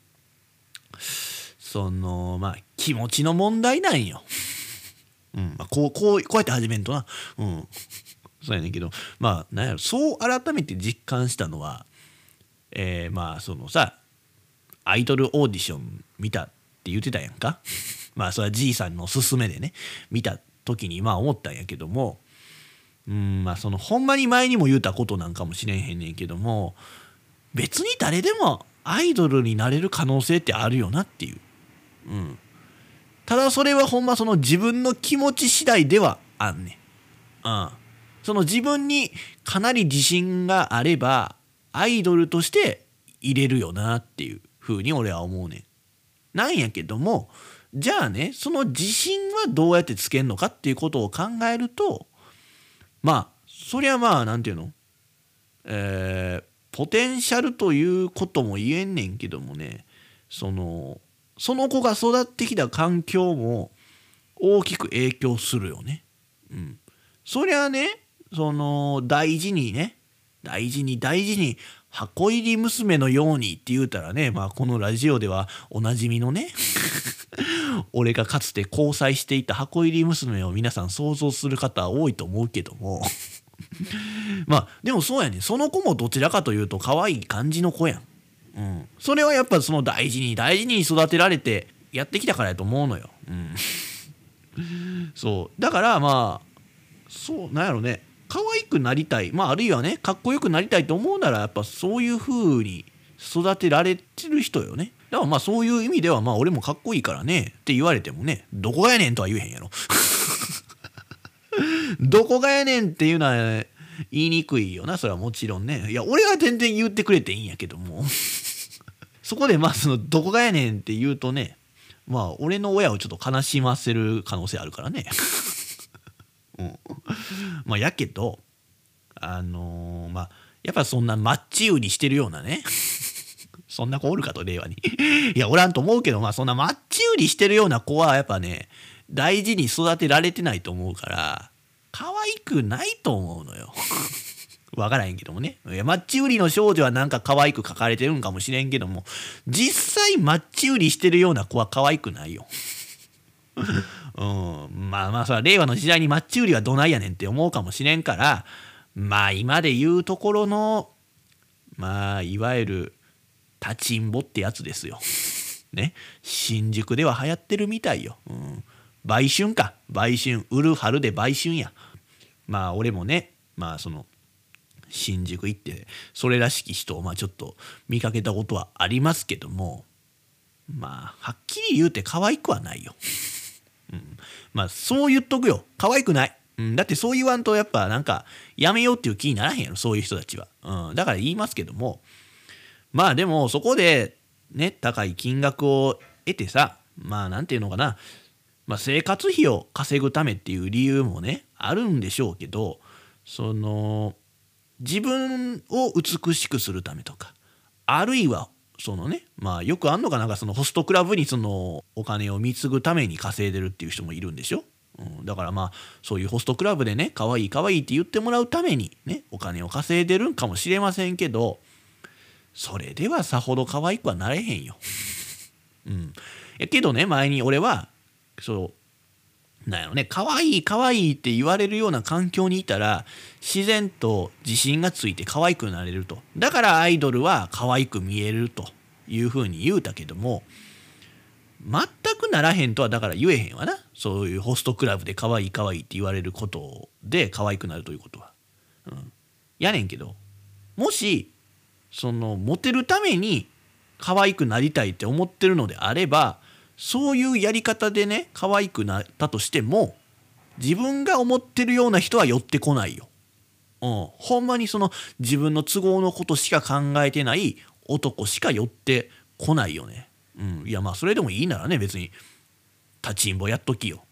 そのまあ気持ちの問題なんよ。うんまあ、こうこうこうやって始めんとなうんそうやねんけどまあなんやろそう改めて実感したのはえー、まあそのさアイドルオーディション見たって言ってたやんか？まあそれはじいさんの勧めでね見た時にまあ思ったんやけどもうんまあそのほんまに前にも言うたことなんかもしれへんねんけども別に誰でもアイドルになれる可能性ってあるよなっていう。うん。ただそれはほんまその自分の気持ち次第ではあんねん。うん。その自分にかなり自信があればアイドルとして入れるよなっていう風に俺は思うねん。なんやけどもじゃあねその自信はどうやってつけんのかっていうことを考えるとまあそりゃまあ何て言うの？えー、ポテンシャルということも言えんねんけどもねそのその子が育ってきた環境も大きく影響するよね。うん、そりゃねその大事にね大事に大事に箱入り娘のようにって言うたらねまあこのラジオではおなじみのね 俺がかつて交際していた箱入り娘を皆さん想像する方多いと思うけども。まあでもそうやねその子もどちらかというと可愛い感じの子やん。うん、それはやっぱその大事に大事に育てられてやってきたからやと思うのよ。うん、そう。だからまあそうなんやろね。可愛くなりたいまああるいはねかっこよくなりたいと思うならやっぱそういう風に育てられてる人よね。だからまあそういう意味ではまあ俺もかっこいいからねって言われてもねどこがやねんとは言えへんやろ。どこがやねんっていうのは言いにくいよなそれはもちろんねいや俺は全然言ってくれていいんやけども そこでまあそのどこがやねんって言うとねまあ俺の親をちょっと悲しませる可能性あるからね うん、まあやけどあのー、まあやっぱそんなマッチ売りしてるようなね そんな子おるかと令和に いやおらんと思うけどまあそんなマッチ売りしてるような子はやっぱね大事に育てられてないと思うから可愛くないと思うのよ わからへんけどもね。いや、マッチ売りの少女はなんか可愛く描かれてるんかもしれんけども、実際マッチ売りしてるような子は可愛くないよ。うん、まあまあそれは令和の時代にマッチ売りはどないやねんって思うかもしれんからまあ今で言うところのまあいわゆる立ちんぼってやつですよ。ね。新宿では流行ってるみたいよ。うん。売春か。売春。売る春で売春や。まあ俺もねまあその新宿行ってそれらしき人をまあちょっと見かけたことはありますけどもまあはっきり言うて可愛くはないよ、うん、まあそう言っとくよ。可愛くない、うん、だってそう言わんとやっぱなんかやめようっていう気にならへんやろそういう人たちは、うん、だから言いますけども。まあでもそこでね高い金額を得てさまあ何て言うのかな。まあ、生活費を稼ぐためっていう理由もねあるんでしょうけどその自分を美しくするためとかあるいはそのねまあよくあんのかな？んかそのホストクラブにそのお金を貢ぐために稼いでるっていう人もいるんでしょ、うん、だからまあそういうホストクラブでね可愛い可愛いって言ってもらうためにねお金を稼いでるんかもしれませんけどそれではさほど可愛くはなれへんよ。うん、やけどね前に俺はそうなんやろね。可愛い可愛いって言われるような環境にいたら自然と自信がついて可愛くなれると。だからアイドルは可愛く見えるというふうに言うたけども全くならへんとはだから言えへんわな。そういうホストクラブで可愛い可愛いって言われることで可愛くなるということは。うん、やねんけどもしそのモテるために可愛くなりたいって思ってるのであればそういうやり方でね可愛くなったとしても自分が思ってるような人は寄ってこないよ。うん、ほんまにその自分の都合のことしか考えてない男しか寄ってこないよね。うん、いやまあそれでもいいならね別に立ちんぼやっときよ。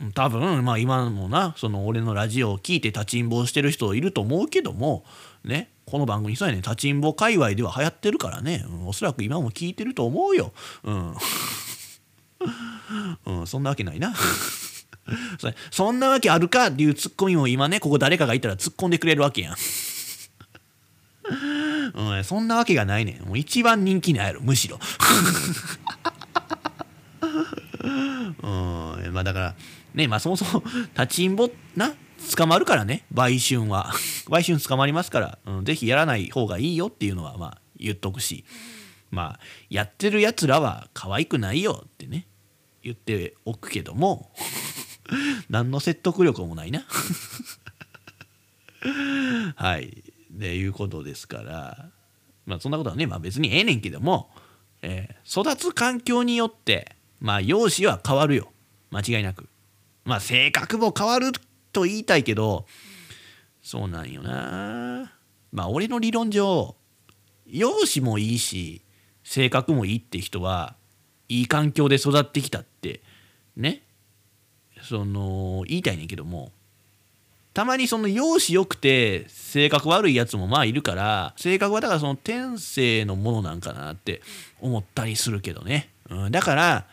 うん、多分まあ今もなその俺のラジオを聞いて立ちんぼしてる人いると思うけどもねこの番組そうやね立ちんぼ界隈では流行ってるからね、うん、おそらく今も聞いてると思うよ。うん うん、そんなわけないな。そそんなわけあるかっていうツッコミも今ねここ誰かがいたら突っ込んでくれるわけやん。うん、そんなわけがないねん。もう一番人気ないやろむしろ。うん、まあだからねまあそもそも立ちんぼな捕まるからね売春は売春捕まりますから、うん、ぜひやらない方がいいよっていうのはまあ言っとくしまあやってるやつらは可愛くないよってね言っておくけども何の説得力もないな。はい。でいうことですから。まあそんなことはね、まあ、別にええねんけども、えー、育つ環境によってまあ容姿は変わるよ。間違いなく。まあ性格も変わると言いたいけどそうなんよな。まあ俺の理論上容姿もいいし性格もいいって人はいい環境で育ってきたってね。その言いたいねんけども。たまにその容姿良くて性格悪いやつもまあいるから性格はだからその天性のものなんかなって思ったりするけどね、うん、だから、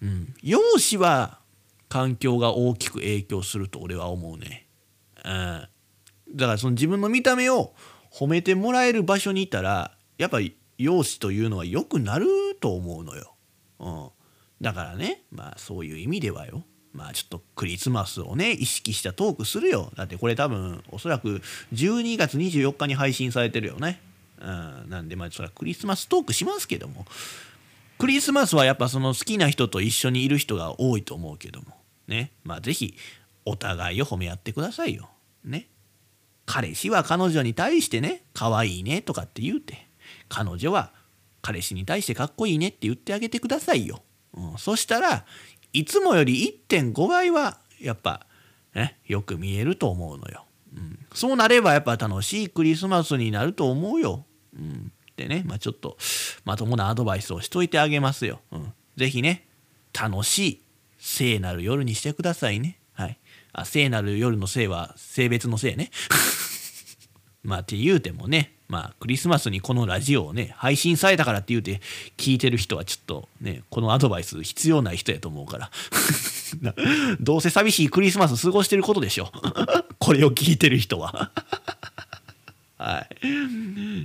うん、容姿は環境が大きく影響すると俺は思うね、うん、だからその自分の見た目を褒めてもらえる場所にいたらやっぱり容姿というのは良くなると思うのよ、うん、だからねまあそういう意味ではよ。まあちょっとクリスマスをね意識したトークするよ。だってこれ多分おそらく12月24日に配信されてるよね。うんなんでまあそれはクリスマストークしますけども。クリスマスはやっぱその好きな人と一緒にいる人が多いと思うけども。ね。まあ是非お互いを褒め合ってくださいよ。ね。彼氏は彼女に対してね可愛いねとかって言うて。彼女は彼氏に対してかっこいいねって言ってあげてくださいよ、うん、そしたらいつもより1.5倍はやっぱ、ね、よく見えると思うのよ。うん、そうなればやっぱ楽しいクリスマスになると思うよ。うん、でね、まあ、ちょっとまともなアドバイスをしといてあげますよ。うん、ぜひね、楽しい聖なる夜にしてくださいね。はい。あ、聖なる夜の聖は性別の聖ね。まあって言うてもね、まあクリスマスにこのラジオをね配信されたからって言うて聞いてる人はちょっとねこのアドバイス必要ない人やと思うから どうせ寂しいクリスマス過ごしてることでしょ これを聞いてる人は はい。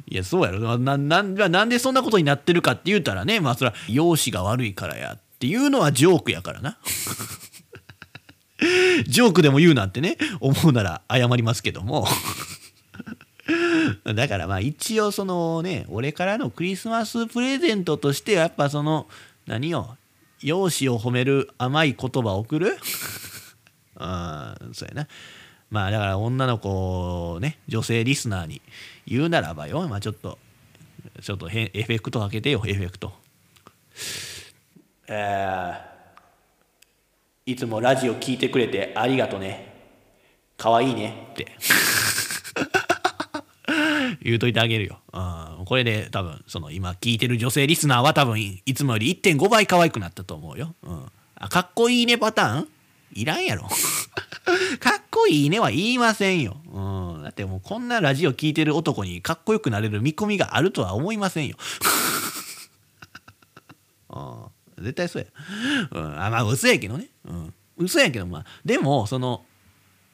いや、そうやろ。な、な、なんでそんなことになってるかって言うたらね、まあそれは容姿が悪いからやっていうのはジョークやからな。ジョークでも言うなんてね、思うなら謝りますけども。だからまあ一応そのね俺からのクリスマスプレゼントとしてはやっぱその何よ容姿を褒める甘い言葉を送る？うんそうやな。まあだから女の子ね女性リスナーに言うならばよまあちょっとちょっとエフェクトかけてよエフェクト。えー、いつもラジオ聞いてくれてありがとね。かわいいね。って言うといてあげるよ。うん、これで多分その今聞いてる女性リスナーは多分いつもより1.5倍可愛くなったと思うよ。うん、あかっこいいねパターンいらんやろ。かっこいいねは言いませんよ。うん、だってもうこんなラジオ聞いてる男にかっこよくなれる見込みがあるとは思いませんよ。うん、絶対そうや。うん、あまあ嘘やけどね。うん、嘘やけどまあでもその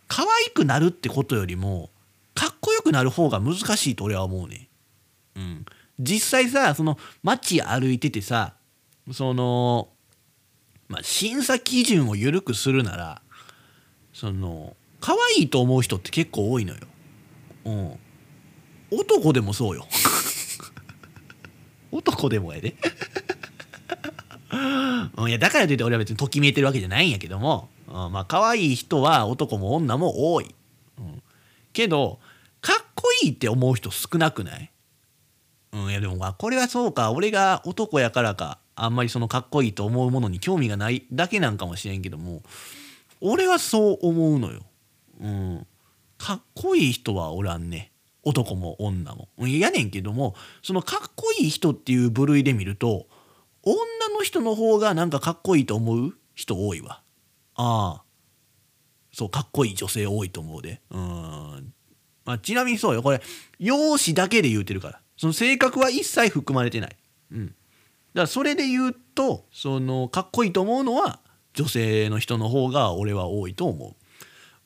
可愛くなるってことよりもかっこよくなる方が難しいと俺は思うね。うん。実際さ、その街歩いててさ、その、まあ、審査基準を緩くするなら、その、可愛いと思う人って結構多いのよ。うん。男でもそうよ。男でもやで。うん、いやだからといって俺は別にときめいてるわけじゃないんやけども、うん、まあ可愛い人は男も女も多い。けどかっこいいって思う人少なくない？うんいやでもまあこれはそうか俺が男やからかあんまりそのかっこいいと思うものに興味がないだけなんかもしれんけども俺はそう思うのよ。うん。かっこいい人はおらんね。男も女も。やねんけどもそのかっこいい人っていう部類で見ると女の人の方がなんかかっこいいと思う人多いわ。ああ。そうかっこいい女性多いと思うで。うん。まあ、ちなみにそうよ。これ容姿だけで言うてるから。その性格は一切含まれてない。うん。だからそれで言うとそのかっこいいと思うのは女性の人の方が俺は多いと思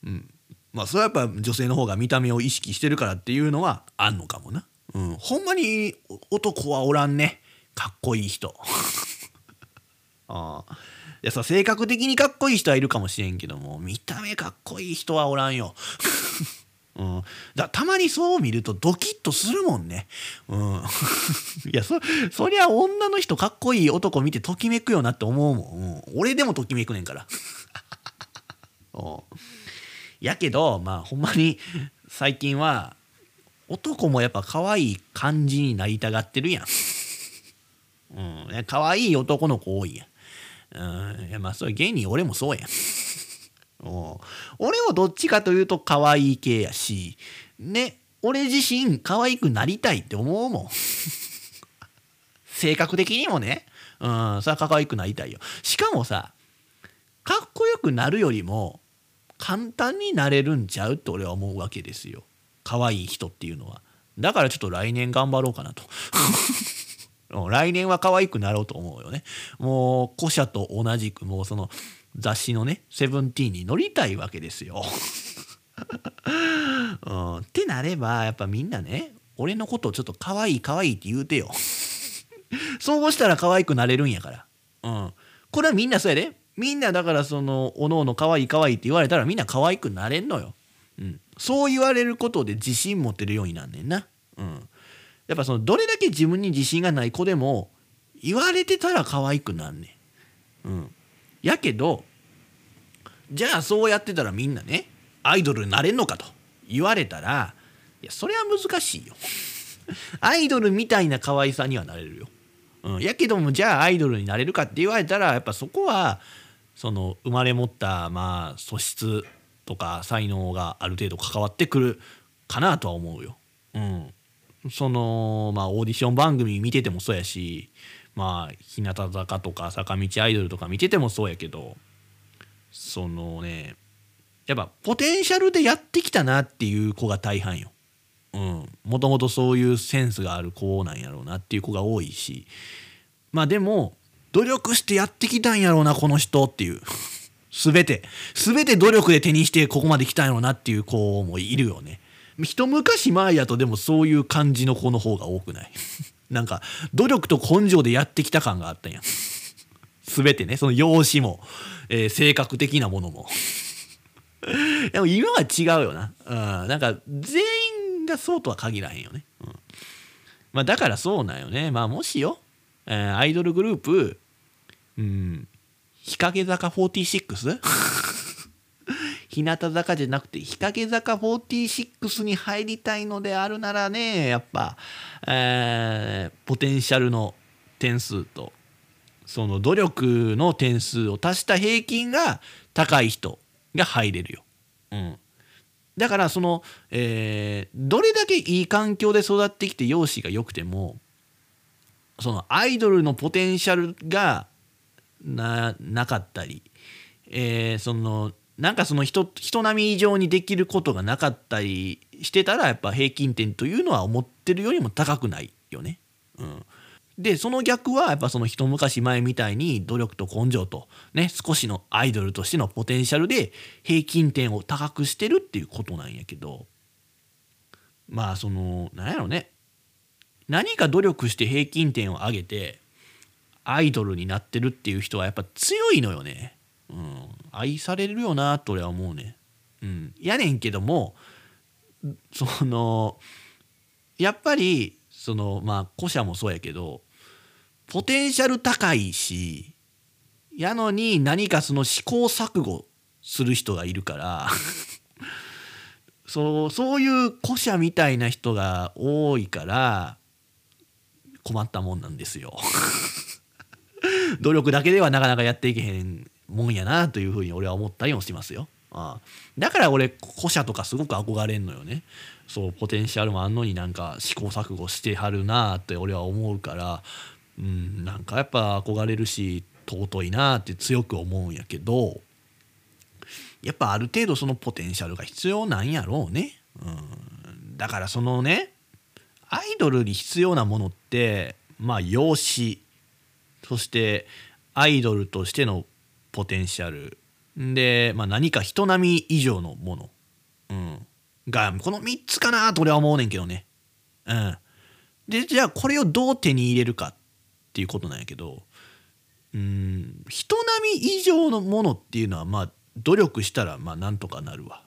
う。うん。まあそれはやっぱ女性の方が見た目を意識してるからっていうのはあんのかもな。うん。ほんまに男はおらんね。かっこいい人。ああ。やさ性格的にかっこいい人はいるかもしれんけども見た目かっこいい人はおらんよ。うん、だたまにそう見るとドキッとするもんね。うん、いやそそりゃ女の人かっこいい男見てときめくよなって思うもん。うん、俺でもときめくねんから。うんやけどまあほんまに最近は男もやっぱ可愛い感じになりたがってるやん。うん、可愛い男の子多いやん。うん、まあそれ芸人俺もそうやん。俺もどっちかというと可愛い系やし、ね、俺自身可愛くなりたいって思うもん。性格的にもね、うん、それは可愛くなりたいよ。しかもさ、かっこよくなるよりも、簡単になれるんちゃうって俺は思うわけですよ。可愛い人っていうのは。だからちょっと来年頑張ろうかなと。来年は可愛くなろうと思うよね。もう古社と同じくもうその雑誌のね「セブンティーンに乗りたいわけですよ、うん、ってなればやっぱみんなね俺のことをちょっと可愛い可愛いって言うてよ。そうしたら可愛くなれるんやから。うん。これはみんなそうやで。みんなだからそのおのおの可愛い可愛いって言われたらみんな可愛くなれんのよ、うん、そう言われることで自信持てるようになんねんな、うん、やっぱそのどれだけ自分に自信がない子でも言われてたら可愛くなんねん、うん、やけどじゃあそうやってたらみんなねアイドルになれんのかと。言われたらいやそれは難しいよ。アイドルみたいな可愛さにはなれるよ、うん、やけどもじゃあアイドルになれるかって言われたらやっぱそこはその生まれ持ったまあ素質とか才能がある程度関わってくるかなとは思うよ。うん、そのまあオーディション番組見ててもそうやしまあ日向坂とか坂道アイドルとか見ててもそうやけどそのねやっぱポテンシャルでやってきたなっていう子が大半よ。うん、もともとそういうセンスがある子なんやろうなっていう子が多いし。まあでも努力してやってきたんやろうなこの人っていう。全て。全て努力で手にしてここまで来たんやろうなっていう子もいるよね。一昔前やとでもそういう感じの子の方が多くない？なんか努力と根性でやってきた感があったんや。全てねその容姿も、えー、性格的なものも。でも今は違うよな、うん、なんか全員がそうとは限らへんよね、うん、まあだからそうなんよね。まあもしよえー、アイドルグループ、うん、日陰坂 46? 日向坂じゃなくて日陰坂46に入りたいのであるならねやっぱ、えー、ポテンシャルの点数とその努力の点数を足した平均が高い人が入れるよ。うん、だからその、えー、どれだけいい環境で育ってきて容姿が良くてもそのアイドルのポテンシャルがななかったり、えー、そのなんかその人人並み以上にできることがなかったりしてたらやっぱ平均点というのは思ってるよりも高くないよね。うん、でその逆はやっぱその一昔前みたいに努力と根性とね少しのアイドルとしてのポテンシャルで平均点を高くしてるっていうことなんやけどまあそのなんやろね何か努力して平均点を上げてアイドルになってるっていう人はやっぱ強いのよね。うん、愛されるよなと俺は思うね。うん、やねんけどもそのやっぱりそのまあ古社もそうやけどポテンシャル高いしやのに何かその試行錯誤する人がいるからそうそういう古社みたいな人が多いから困ったもんなんですよ努力だけではなかなかやっていけへんもんやなというふうに俺は思ったりもしますよ。ああだから俺古社とかすごく憧れんのよね。そうポテンシャルもあんのになんか試行錯誤してはるなって俺は思うからうんなんかやっぱ憧れるし尊いなって強く思うんやけどやっぱある程度そのポテンシャルが必要なんやろうね。うん、だからそのねアイドルに必要なものってまあ容姿そしてアイドルとしてのポテンシャル。で、まあ、何か人並み以上のもの、うん、がこの3つかなと俺は思うねんけどね。うん、でじゃあこれをどう手に入れるかっていうことなんやけど、ううん。人並み以上のものっていうのはまあ努力したらまあなんとかなるわ。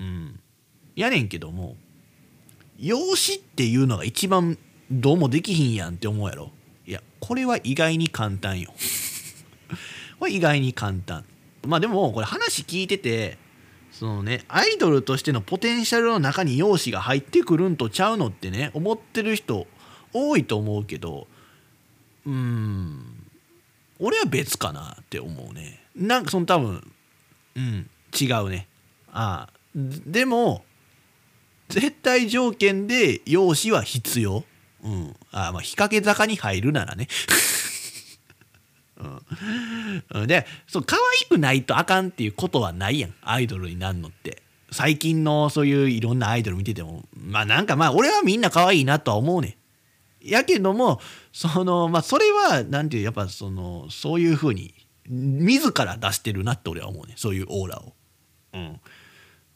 うん。やねんけども養子っていうのが一番どうもできひんやんって思うやろ。いやこれは意外に簡単よ。これ意外に簡単。まあでもこれ話聞いててそのねアイドルとしてのポテンシャルの中に容姿が入ってくるんとちゃうのってね思ってる人多いと思うけどうーん俺は別かなって思うね。なんかその多分うん違うね。ああでも絶対条件で容姿は必要。うん。ああまあ日陰坂に入るならね、でそう可愛くないとあかんっていうことはないやん。アイドルになるのって。最近のそういういろんなアイドル見てても。まあなんかまあ俺はみんな可愛いなとは思うねん。やけどもそのまあそれはなんていうやっぱそのそういうふうに自ら出してるなって俺は思うねそういうオーラを。うん。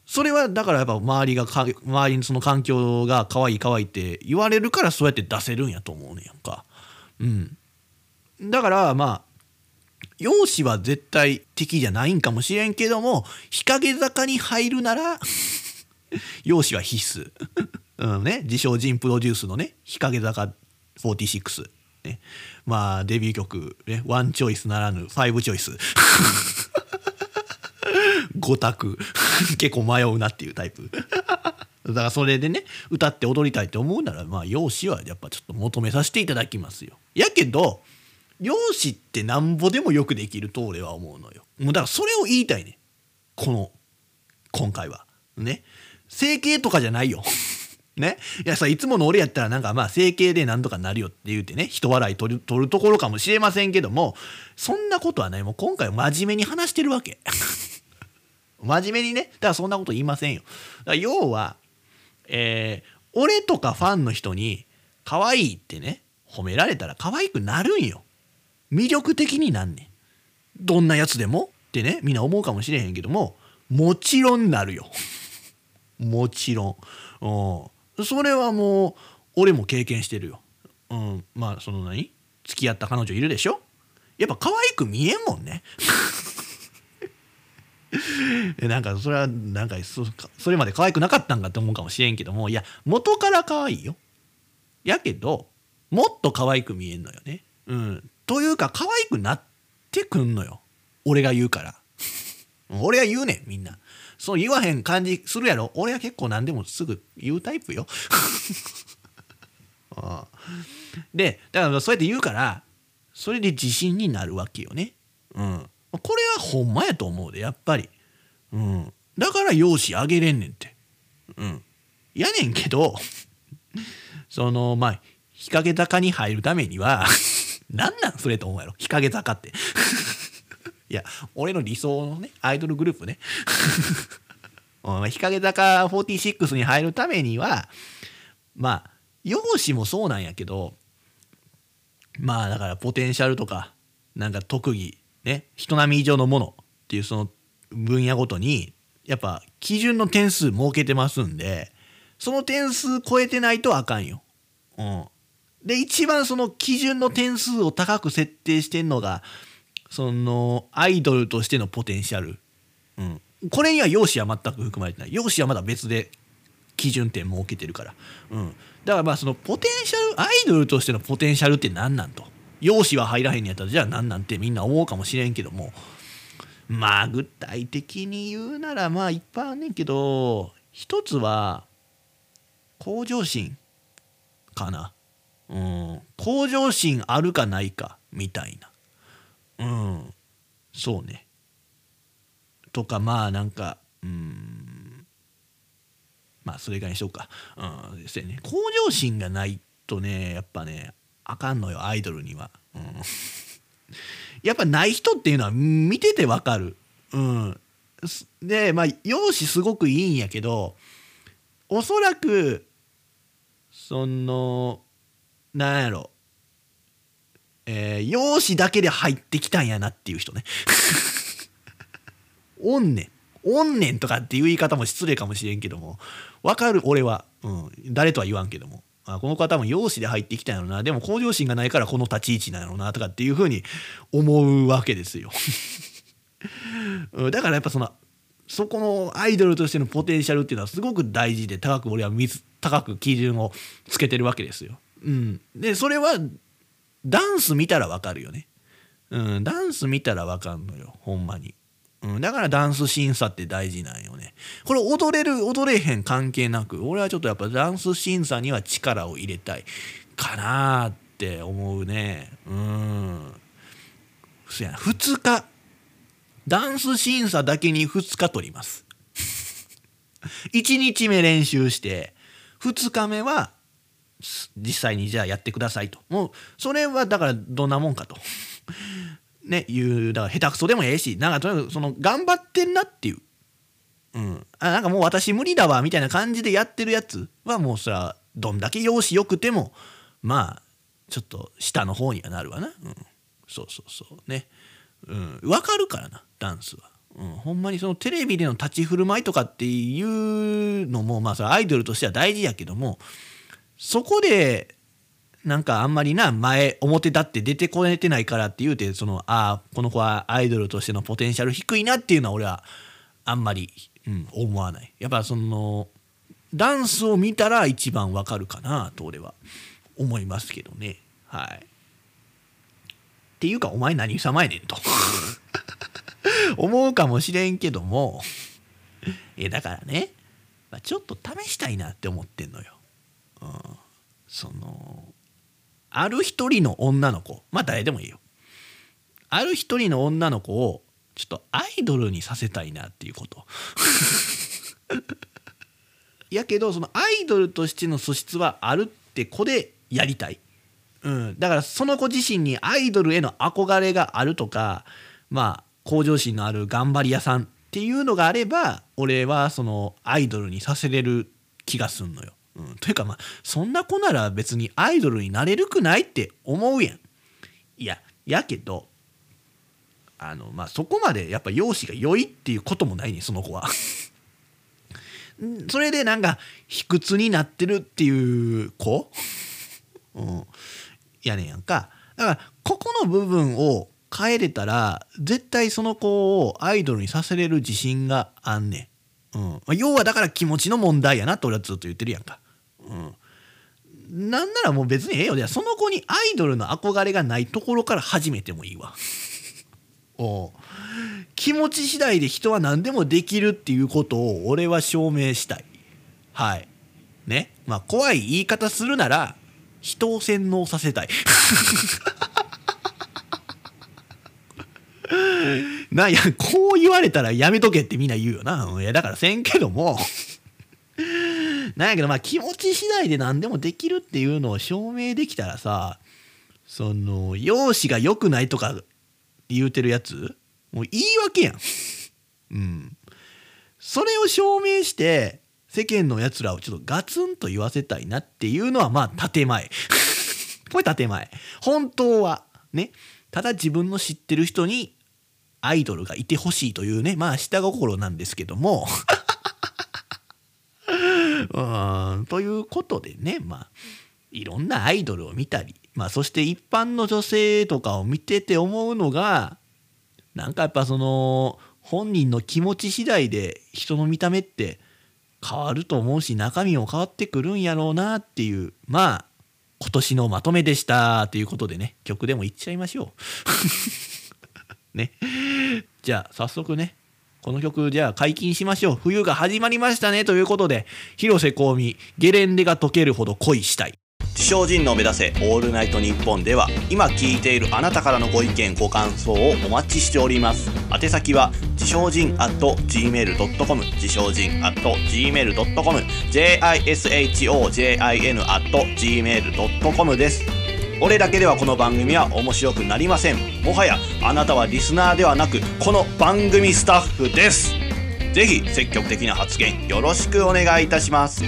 それはだからやっぱ周りがか周りにその環境が可愛い可愛いって言われるからそうやって出せるんやと思うねんやんか。うん。だからまあ容姿は絶対的じゃないんかもしれんけども日陰坂に入るなら 容姿は必須。うんね。自称人プロデュースのね日陰坂46ね。まあデビュー曲ね。ワンチョイスならぬファイブチョイス5択。結構迷うなっていうタイプ。だからそれでね歌って踊りたいって思うならまあ容姿はやっぱちょっと求めさせていただきますよ。やけど容姿ってなんぼでもよくできると俺は思うのよ。もうだからそれを言いたいね。この今回は。ね。整形とかじゃないよ。ね。いやさいつもの俺やったらなんかまあ整形でなんとかなるよって言うてね。人笑い取る取るところかもしれませんけども。そんなことはない。もう今回真面目に話してるわけ。真面目にね。だからそんなこと言いませんよ。だから要はえー、俺とかファンの人に可愛いってね褒められたら可愛くなるんよ。魅力的になんねん。どんなやつでも？ってねみんな思うかもしれへんけどももちろんなるよ。もちろん。うん。それはもう俺も経験してるよ。うん。まあその何？付き合った彼女いるでしょ？やっぱ可愛く見えんもんね。なんかそれはなんかそそれまで可愛くなかったんかって思うかもしれんけどもいや元から可愛いよ。やけどもっと可愛く見えんのよね。うん。というか可愛くなってくんのよ。俺が言うから。俺が言うねんみんな。そう言わへん感じするやろ。俺は結構何でもすぐ言うタイプよ。あ あでだからそうやって言うからそれで自信になるわけよね。うん。これはほんまやと思うでやっぱり。うん。だから容姿あげれんねんって。うん。やねんけどそのまあ日陰坂に入るためには何なんそれと思うやろ。日陰坂って。いや俺の理想のねアイドルグループね。日陰坂46に入るためにはまあ容姿もそうなんやけどまあだからポテンシャルとかなんか特技ね人並み以上のものっていうその分野ごとにやっぱ基準の点数設けてますんでその点数超えてないとあかんよ。うん、で一番その基準の点数を高く設定してんのがそのアイドルとしてのポテンシャル、うん、これには容姿は全く含まれてない。容姿はまだ別で基準点設けてるから、うん、だからまあそのポテンシャルアイドルとしてのポテンシャルって何なんと。容姿は入らへんやったらじゃあ何なんてみんな思うかもしれんけども。まあ具体的に言うならまあいっぱいあんねんけど一つは向上心かな。うん。向上心あるかないかみたいな。うん。そうね。とかまあなんかうん。まあそれ以外にしようか。うん。ですよね。向上心がないとねやっぱねあかんのよアイドルには、うん、やっぱない人っていうのは見ててわかる。うん。でまあ容姿すごくいいんやけどおそらくそのなんやろ。えー、容姿だけで入ってきたんやなっていう人ね。おんねん。おんねんとかっていう言い方も失礼かもしれんけども。わかる俺は、うん、誰とは言わんけども。あこの方も容姿で入ってきたんやろな。でも向上心がないからこの立ち位置なんやろなとかっていうふうに思うわけですよ。だからやっぱそのそこのアイドルとしてのポテンシャルっていうのはすごく大事で高く俺は高く基準をつけてるわけですよ。うん、でそれはダンス見たらわかるよね。うん、ダンス見たらわかんのよほんまに。うん、だからダンス審査って大事なんよね。これ踊れる踊れへん関係なく俺はちょっとやっぱダンス審査には力を入れたいかなって思うね。うん。そやな2日ダンス審査だけに2日取ります。1日目練習して2日目は実際にじゃあやってくださいと。もうそれはだからどんなもんかと。ね、いう、だから下手くそでもええし、なんかとにかくその頑張ってんなっていう。うん。あ、なんかもう私無理だわ、みたいな感じでやってるやつはもうそら、どんだけ容姿良くても、まあ、ちょっと下の方にはなるわな。うん。そうそうそうね。うん。わかるからな、ダンスは。うん、ほんまにそのテレビでの立ち振る舞いとかっていうのもまあそアイドルとしては大事やけどもそこでなんかあんまりな前表立って出てこれてないからって言うてそのああこの子はアイドルとしてのポテンシャル低いなっていうのは俺はあんまり、うん、思わない。やっぱそのダンスを見たら一番わかるかなと俺は思いますけどね。はい。っていうかお前何様やねんと。思うかもしれんけども。えだからね、まあ、ちょっと試したいなって思ってんのよ。うん、そのある一人の女の子まあ誰でもいいよ。ある一人の女の子をちょっとアイドルにさせたいなっていうこと。やけどそのアイドルとしての素質はあるって子でやりたい。うん、だからその子自身にアイドルへの憧れがあるとかまあ向上心のある頑張り屋さんっていうのがあれば俺はそのアイドルにさせれる気がすんのよ。うん、というかまあそんな子なら別にアイドルになれるくないって思うやん。いややけどあのまあそこまでやっぱ容姿が良いっていうこともないねその子は。それでなんか卑屈になってるっていう子、うん、やねんやんか。だからここの部分を変えれたら絶対その子をアイドルにさせれる自信があんねん。うんまあ、要はだから気持ちの問題やなって俺はずっと言ってるやんか。うん、なんならもう別にええよ。その子にアイドルの憧れがないところから始めてもいいわ。お気持ち次第で人は何でもできるっていうことを俺は証明したい。はい。ね。まあ怖い言い方するなら人を洗脳させたい。な、いや、こう言われたらやめとけってみんな言うよな。いや、だからせんけども なんやけど、まあ気持ち次第で何でもできるっていうのを証明できたらさ、その、容姿が良くないとか言うてるやつ、もう言い訳やん。うん。それを証明して、世間のやつらをちょっとガツンと言わせたいなっていうのはまあ建前。これ建前。本当はね。ただ自分の知ってる人にアイドルがいてほしいというねまあ下心なんですけどもうんということでねまあいろんなアイドルを見たり、まあ、そして一般の女性とかを見てて思うのがなんかやっぱその本人の気持ち次第で人の見た目って変わると思うし中身も変わってくるんやろうなっていうまあ今年のまとめでしたということでね曲でもいっちゃいましょう。ね。じゃあ早速ねこの曲じゃあ解禁しましょう。冬が始まりましたねということで広瀬香美ゲレンデが溶けるほど恋したい。自称人の目指せオールナイトニッポンでは今聞いているあなたからのご意見ご感想をお待ちしております。宛先は自称人 at gmail.com 自称人 at gmail.com jishojin at gmail.com です。俺だけではこの番組は面白くなりませんもはやあなたはリスナーではなくこの番組スタッフですぜひ積極的な発言よろしくお願いいたします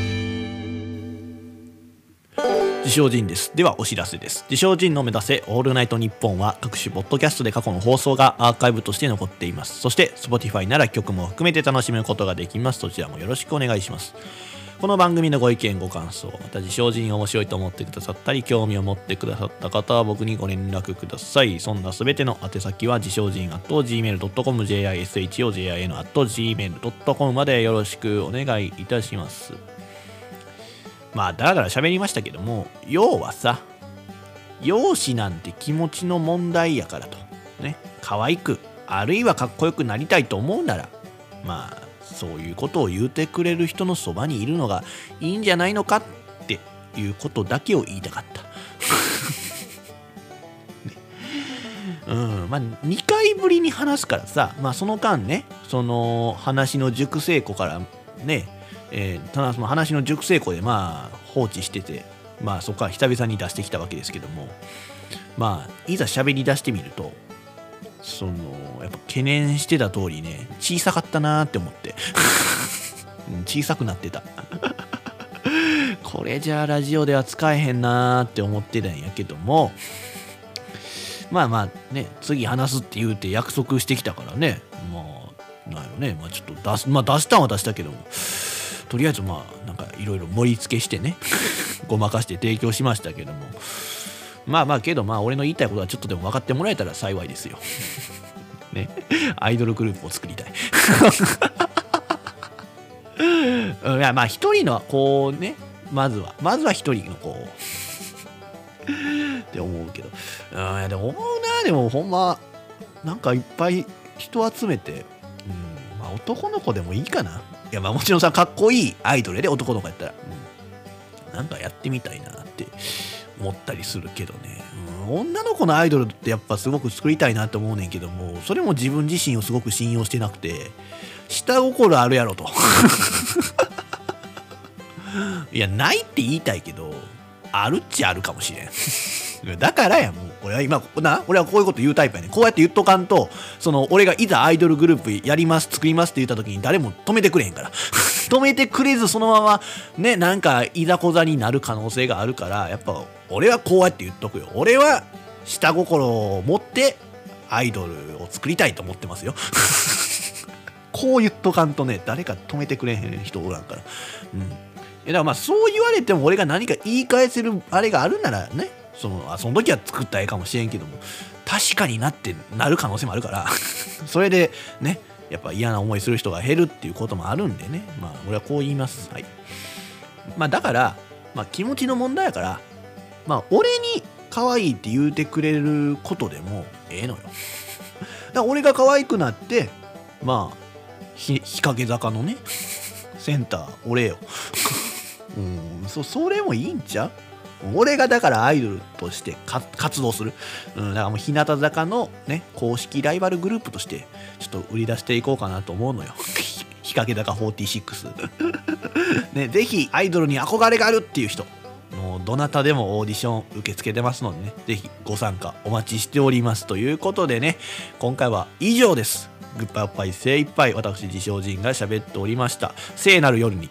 自称人です。ではお知らせです。自称人の目指せオールナイトニッポンは各種ポッドキャストで過去の放送がアーカイブとして残っています。そして Spotify なら曲も含めて楽しむことができます。そちらもよろしくお願いします。この番組のご意見ご感想また自称人面白いと思ってくださったり興味を持ってくださった方は僕にご連絡ください。そんなすべての宛先は自称人 at gmail.com jishojin at gmail.com までよろしくお願いいたします。まあだらだら喋りましたけども要はさ容姿なんて気持ちの問題やからと。ね。可愛くあるいはかっこよくなりたいと思うなら。まあそういうことを言うてくれる人のそばにいるのがいいんじゃないのかっていうことだけを言いたかった。ね、うんまあ、2回ぶりに話すからさ、まあ、その間ねその話の熟成庫からねえー、ただその話の熟成庫でまあ放置しててまあそこから久々に出してきたわけですけどもまあいざ喋り出してみるとそのやっぱ懸念してた通りね小さかったなーって思って。小さくなってた。これじゃあラジオでは使えへんなーって思ってたんやけども。まあまあね次話すって言うて約束してきたからね。まあなんやろね。まあちょっと出すまあ出したんは出したけども。とりあえずまあなんかいろいろ盛り付けしてね。ごまかして提供しましたけども。まあまあけどまあ俺の言いたいことはちょっとでも分かってもらえたら幸いですよ。ね。アイドルグループを作りたい。いやまあ一人のこうねまずはまずは一人のこう って思うけど。うんいやでも思うな。でもほんまなんかいっぱい人集めて、うんまあ、男の子でもいいかな。いやまあもちろんさかっこいいアイドルで男の子やったら、うん、なんかやってみたいなって思ったりするけどね、女の子のアイドルってやっぱすごく作りたいなって思うねんけどもそれも自分自身をすごく信用してなくて下心あるやろと。いやないって言いたいけどあるっちゃあるかもしれん。だからやもう俺は今な俺はこういうこと言うタイプやねこうやって言っとかんとその俺がいざアイドルグループやります作りますって言った時に誰も止めてくれへんから。止めてくれずそのままねなんかいざこざになる可能性があるからやっぱ俺はこうやって言っとくよ。俺は下心を持ってアイドルを作りたいと思ってますよ。こう言っとかんとね誰か止めてくれへん人おらんから。うん。いやだからまあそう言われても俺が何か言い返せるあれがあるならねそのあその時は作った絵かもしれんけども確かになってなる可能性もあるから。それでねやっぱ嫌な思いする人が減るっていうこともあるんでね。まあ俺はこう言います。はい。まあだからまあ気持ちの問題やからまあ俺に可愛いって言うてくれることでもええのよ。だから俺が可愛くなってまあ日陰坂のねセンター俺よ。うんそそれもいいんちゃう？俺がだからアイドルとして活動する。うん、だからもう日向坂のね、公式ライバルグループとして、ちょっと売り出していこうかなと思うのよ。日陰坂46。ね、ぜひアイドルに憧れがあるっていう人、もうどなたでもオーディション受け付けてますのでね、ぜひご参加お待ちしております。ということでね、今回は以上です。グッバイおっぱい精一杯私自称人が喋っておりました。聖なる夜に。